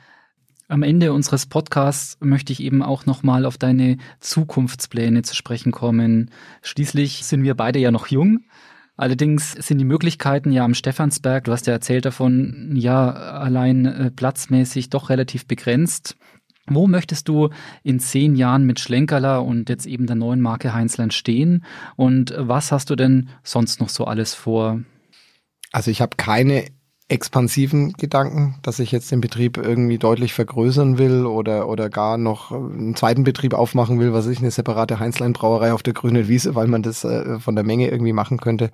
Am Ende unseres Podcasts möchte ich eben auch nochmal auf deine Zukunftspläne zu sprechen kommen. Schließlich sind wir beide ja noch jung Allerdings sind die Möglichkeiten ja am Stephansberg, du hast ja erzählt davon, ja, allein äh, platzmäßig doch relativ begrenzt. Wo möchtest du in zehn Jahren mit Schlenkerler und jetzt eben der neuen Marke Heinzland stehen? Und was hast du denn sonst noch so alles vor? Also ich habe keine expansiven Gedanken, dass ich jetzt den Betrieb irgendwie deutlich vergrößern will oder, oder gar noch einen zweiten Betrieb aufmachen will, was ich eine separate Heinzlein-Brauerei auf der grünen Wiese, weil man das äh, von der Menge irgendwie machen könnte.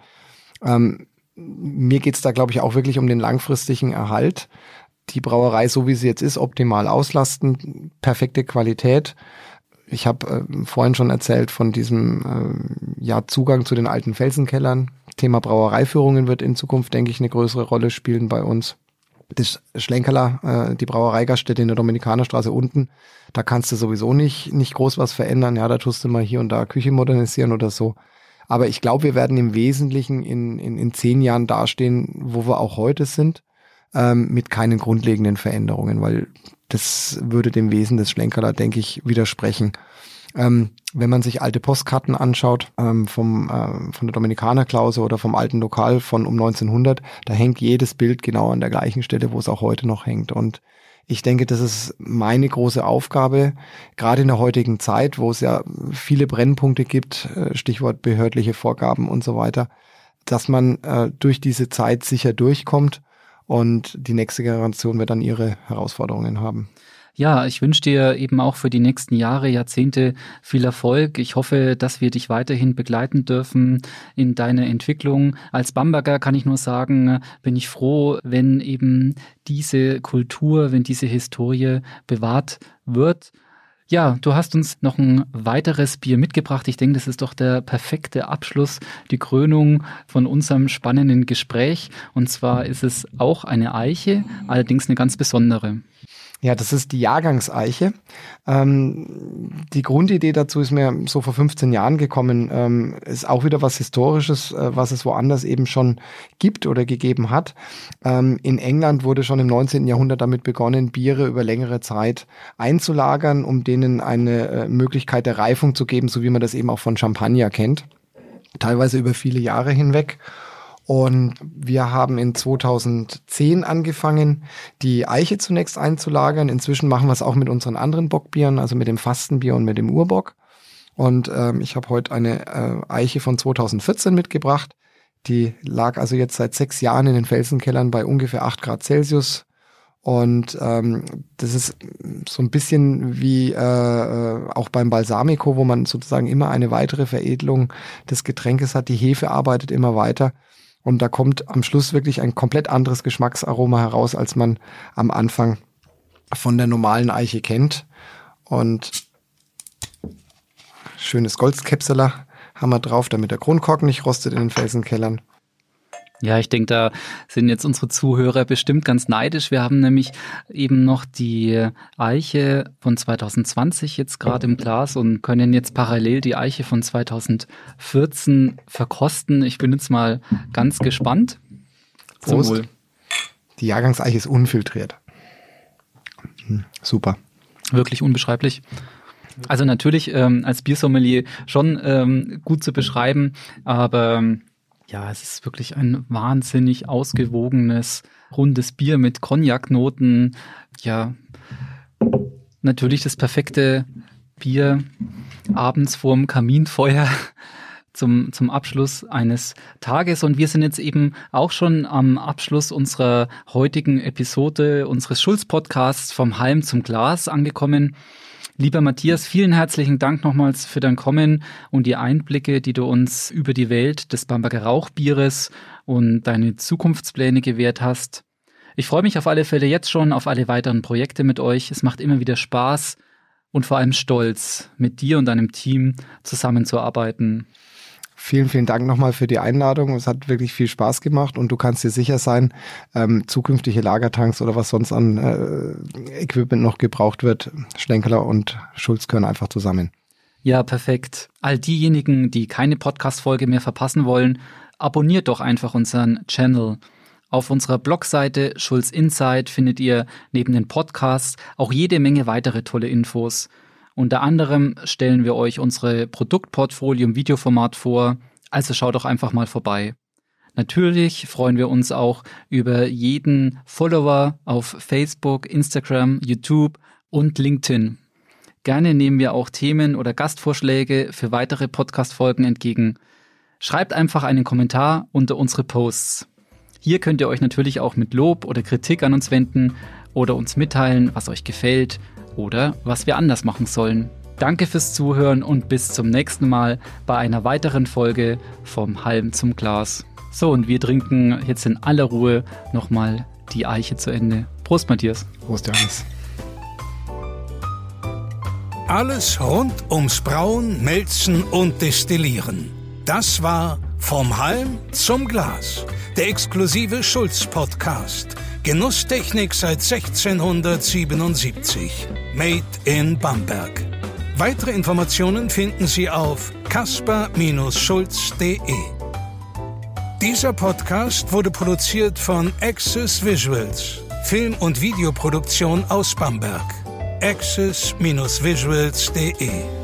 Ähm, mir geht's da, glaube ich, auch wirklich um den langfristigen Erhalt. Die Brauerei, so wie sie jetzt ist, optimal auslasten, perfekte Qualität. Ich habe äh, vorhin schon erzählt von diesem äh, ja, Zugang zu den alten Felsenkellern, Thema Brauereiführungen wird in Zukunft, denke ich, eine größere Rolle spielen bei uns. Das Schlenkerler, äh, die Brauereigaststätte in der Dominikanerstraße unten, da kannst du sowieso nicht, nicht groß was verändern. Ja, da tust du mal hier und da Küche modernisieren oder so. Aber ich glaube, wir werden im Wesentlichen in, in, in zehn Jahren dastehen, wo wir auch heute sind, ähm, mit keinen grundlegenden Veränderungen, weil das würde dem Wesen des Schlenkerler, denke ich, widersprechen. Ähm, wenn man sich alte Postkarten anschaut ähm, vom, äh, von der Dominikanerklause oder vom alten Lokal von um 1900, da hängt jedes Bild genau an der gleichen Stelle, wo es auch heute noch hängt. Und ich denke, das ist meine große Aufgabe, gerade in der heutigen Zeit, wo es ja viele Brennpunkte gibt, äh, Stichwort behördliche Vorgaben und so weiter, dass man äh, durch diese Zeit sicher durchkommt und die nächste Generation wird dann ihre Herausforderungen haben. Ja, ich wünsche dir eben auch für die nächsten Jahre, Jahrzehnte viel Erfolg. Ich hoffe, dass wir dich weiterhin begleiten dürfen in deiner Entwicklung. Als Bamberger kann ich nur sagen, bin ich froh, wenn eben diese Kultur, wenn diese Historie bewahrt wird. Ja, du hast uns noch ein weiteres Bier mitgebracht. Ich denke, das ist doch der perfekte Abschluss, die Krönung von unserem spannenden Gespräch. Und zwar ist es auch eine Eiche, allerdings eine ganz besondere. Ja, das ist die Jahrgangseiche. Ähm, die Grundidee dazu ist mir so vor 15 Jahren gekommen. Ähm, ist auch wieder was Historisches, äh, was es woanders eben schon gibt oder gegeben hat. Ähm, in England wurde schon im 19. Jahrhundert damit begonnen, Biere über längere Zeit einzulagern, um denen eine äh, Möglichkeit der Reifung zu geben, so wie man das eben auch von Champagner kennt. Teilweise über viele Jahre hinweg. Und wir haben in 2010 angefangen, die Eiche zunächst einzulagern. Inzwischen machen wir es auch mit unseren anderen Bockbieren, also mit dem Fastenbier und mit dem Urbock. Und ähm, ich habe heute eine äh, Eiche von 2014 mitgebracht. Die lag also jetzt seit sechs Jahren in den Felsenkellern bei ungefähr acht Grad Celsius. Und ähm, das ist so ein bisschen wie äh, äh auch beim Balsamico, wo man sozusagen immer eine weitere Veredelung des Getränkes hat. Die Hefe arbeitet immer weiter. Und da kommt am Schluss wirklich ein komplett anderes Geschmacksaroma heraus, als man am Anfang von der normalen Eiche kennt. Und schönes Goldskepseler haben wir drauf, damit der Kronkorken nicht rostet in den Felsenkellern. Ja, ich denke, da sind jetzt unsere Zuhörer bestimmt ganz neidisch. Wir haben nämlich eben noch die Eiche von 2020 jetzt gerade im Glas und können jetzt parallel die Eiche von 2014 verkosten. Ich bin jetzt mal ganz gespannt. Prost. Wohl. Die Jahrgangseiche ist unfiltriert. Hm, super. Wirklich unbeschreiblich. Also natürlich ähm, als Biersommelier schon ähm, gut zu beschreiben, aber ja, es ist wirklich ein wahnsinnig ausgewogenes, rundes Bier mit Cognac-Noten. Ja, natürlich das perfekte Bier abends vorm Kaminfeuer zum, zum Abschluss eines Tages. Und wir sind jetzt eben auch schon am Abschluss unserer heutigen Episode unseres Schulz-Podcasts vom Halm zum Glas angekommen. Lieber Matthias, vielen herzlichen Dank nochmals für dein Kommen und die Einblicke, die du uns über die Welt des Bamberger Rauchbieres und deine Zukunftspläne gewährt hast. Ich freue mich auf alle Fälle jetzt schon auf alle weiteren Projekte mit euch. Es macht immer wieder Spaß und vor allem Stolz, mit dir und deinem Team zusammenzuarbeiten. Vielen, vielen Dank nochmal für die Einladung. Es hat wirklich viel Spaß gemacht und du kannst dir sicher sein, ähm, zukünftige Lagertanks oder was sonst an äh, Equipment noch gebraucht wird, Schlenkerler und Schulz gehören einfach zusammen. Ja, perfekt. All diejenigen, die keine Podcast-Folge mehr verpassen wollen, abonniert doch einfach unseren Channel. Auf unserer Blogseite Schulz Insight findet ihr neben den Podcasts auch jede Menge weitere tolle Infos. Unter anderem stellen wir euch unsere Produktportfolio im Videoformat vor, also schaut doch einfach mal vorbei. Natürlich freuen wir uns auch über jeden Follower auf Facebook, Instagram, YouTube und LinkedIn. Gerne nehmen wir auch Themen oder Gastvorschläge für weitere Podcast-Folgen entgegen. Schreibt einfach einen Kommentar unter unsere Posts. Hier könnt ihr euch natürlich auch mit Lob oder Kritik an uns wenden oder uns mitteilen, was euch gefällt oder was wir anders machen sollen. Danke fürs Zuhören und bis zum nächsten Mal bei einer weiteren Folge vom Halm zum Glas. So, und wir trinken jetzt in aller Ruhe nochmal die Eiche zu Ende. Prost, Matthias. Prost, Johannes. Alles rund ums Brauen, Melzen und Destillieren. Das war Vom Halm zum Glas, der exklusive Schulz-Podcast Genusstechnik seit 1677. Made in Bamberg. Weitere Informationen finden Sie auf kasper-schulz.de. Dieser Podcast wurde produziert von Access Visuals, Film- und Videoproduktion aus Bamberg. access-visuals.de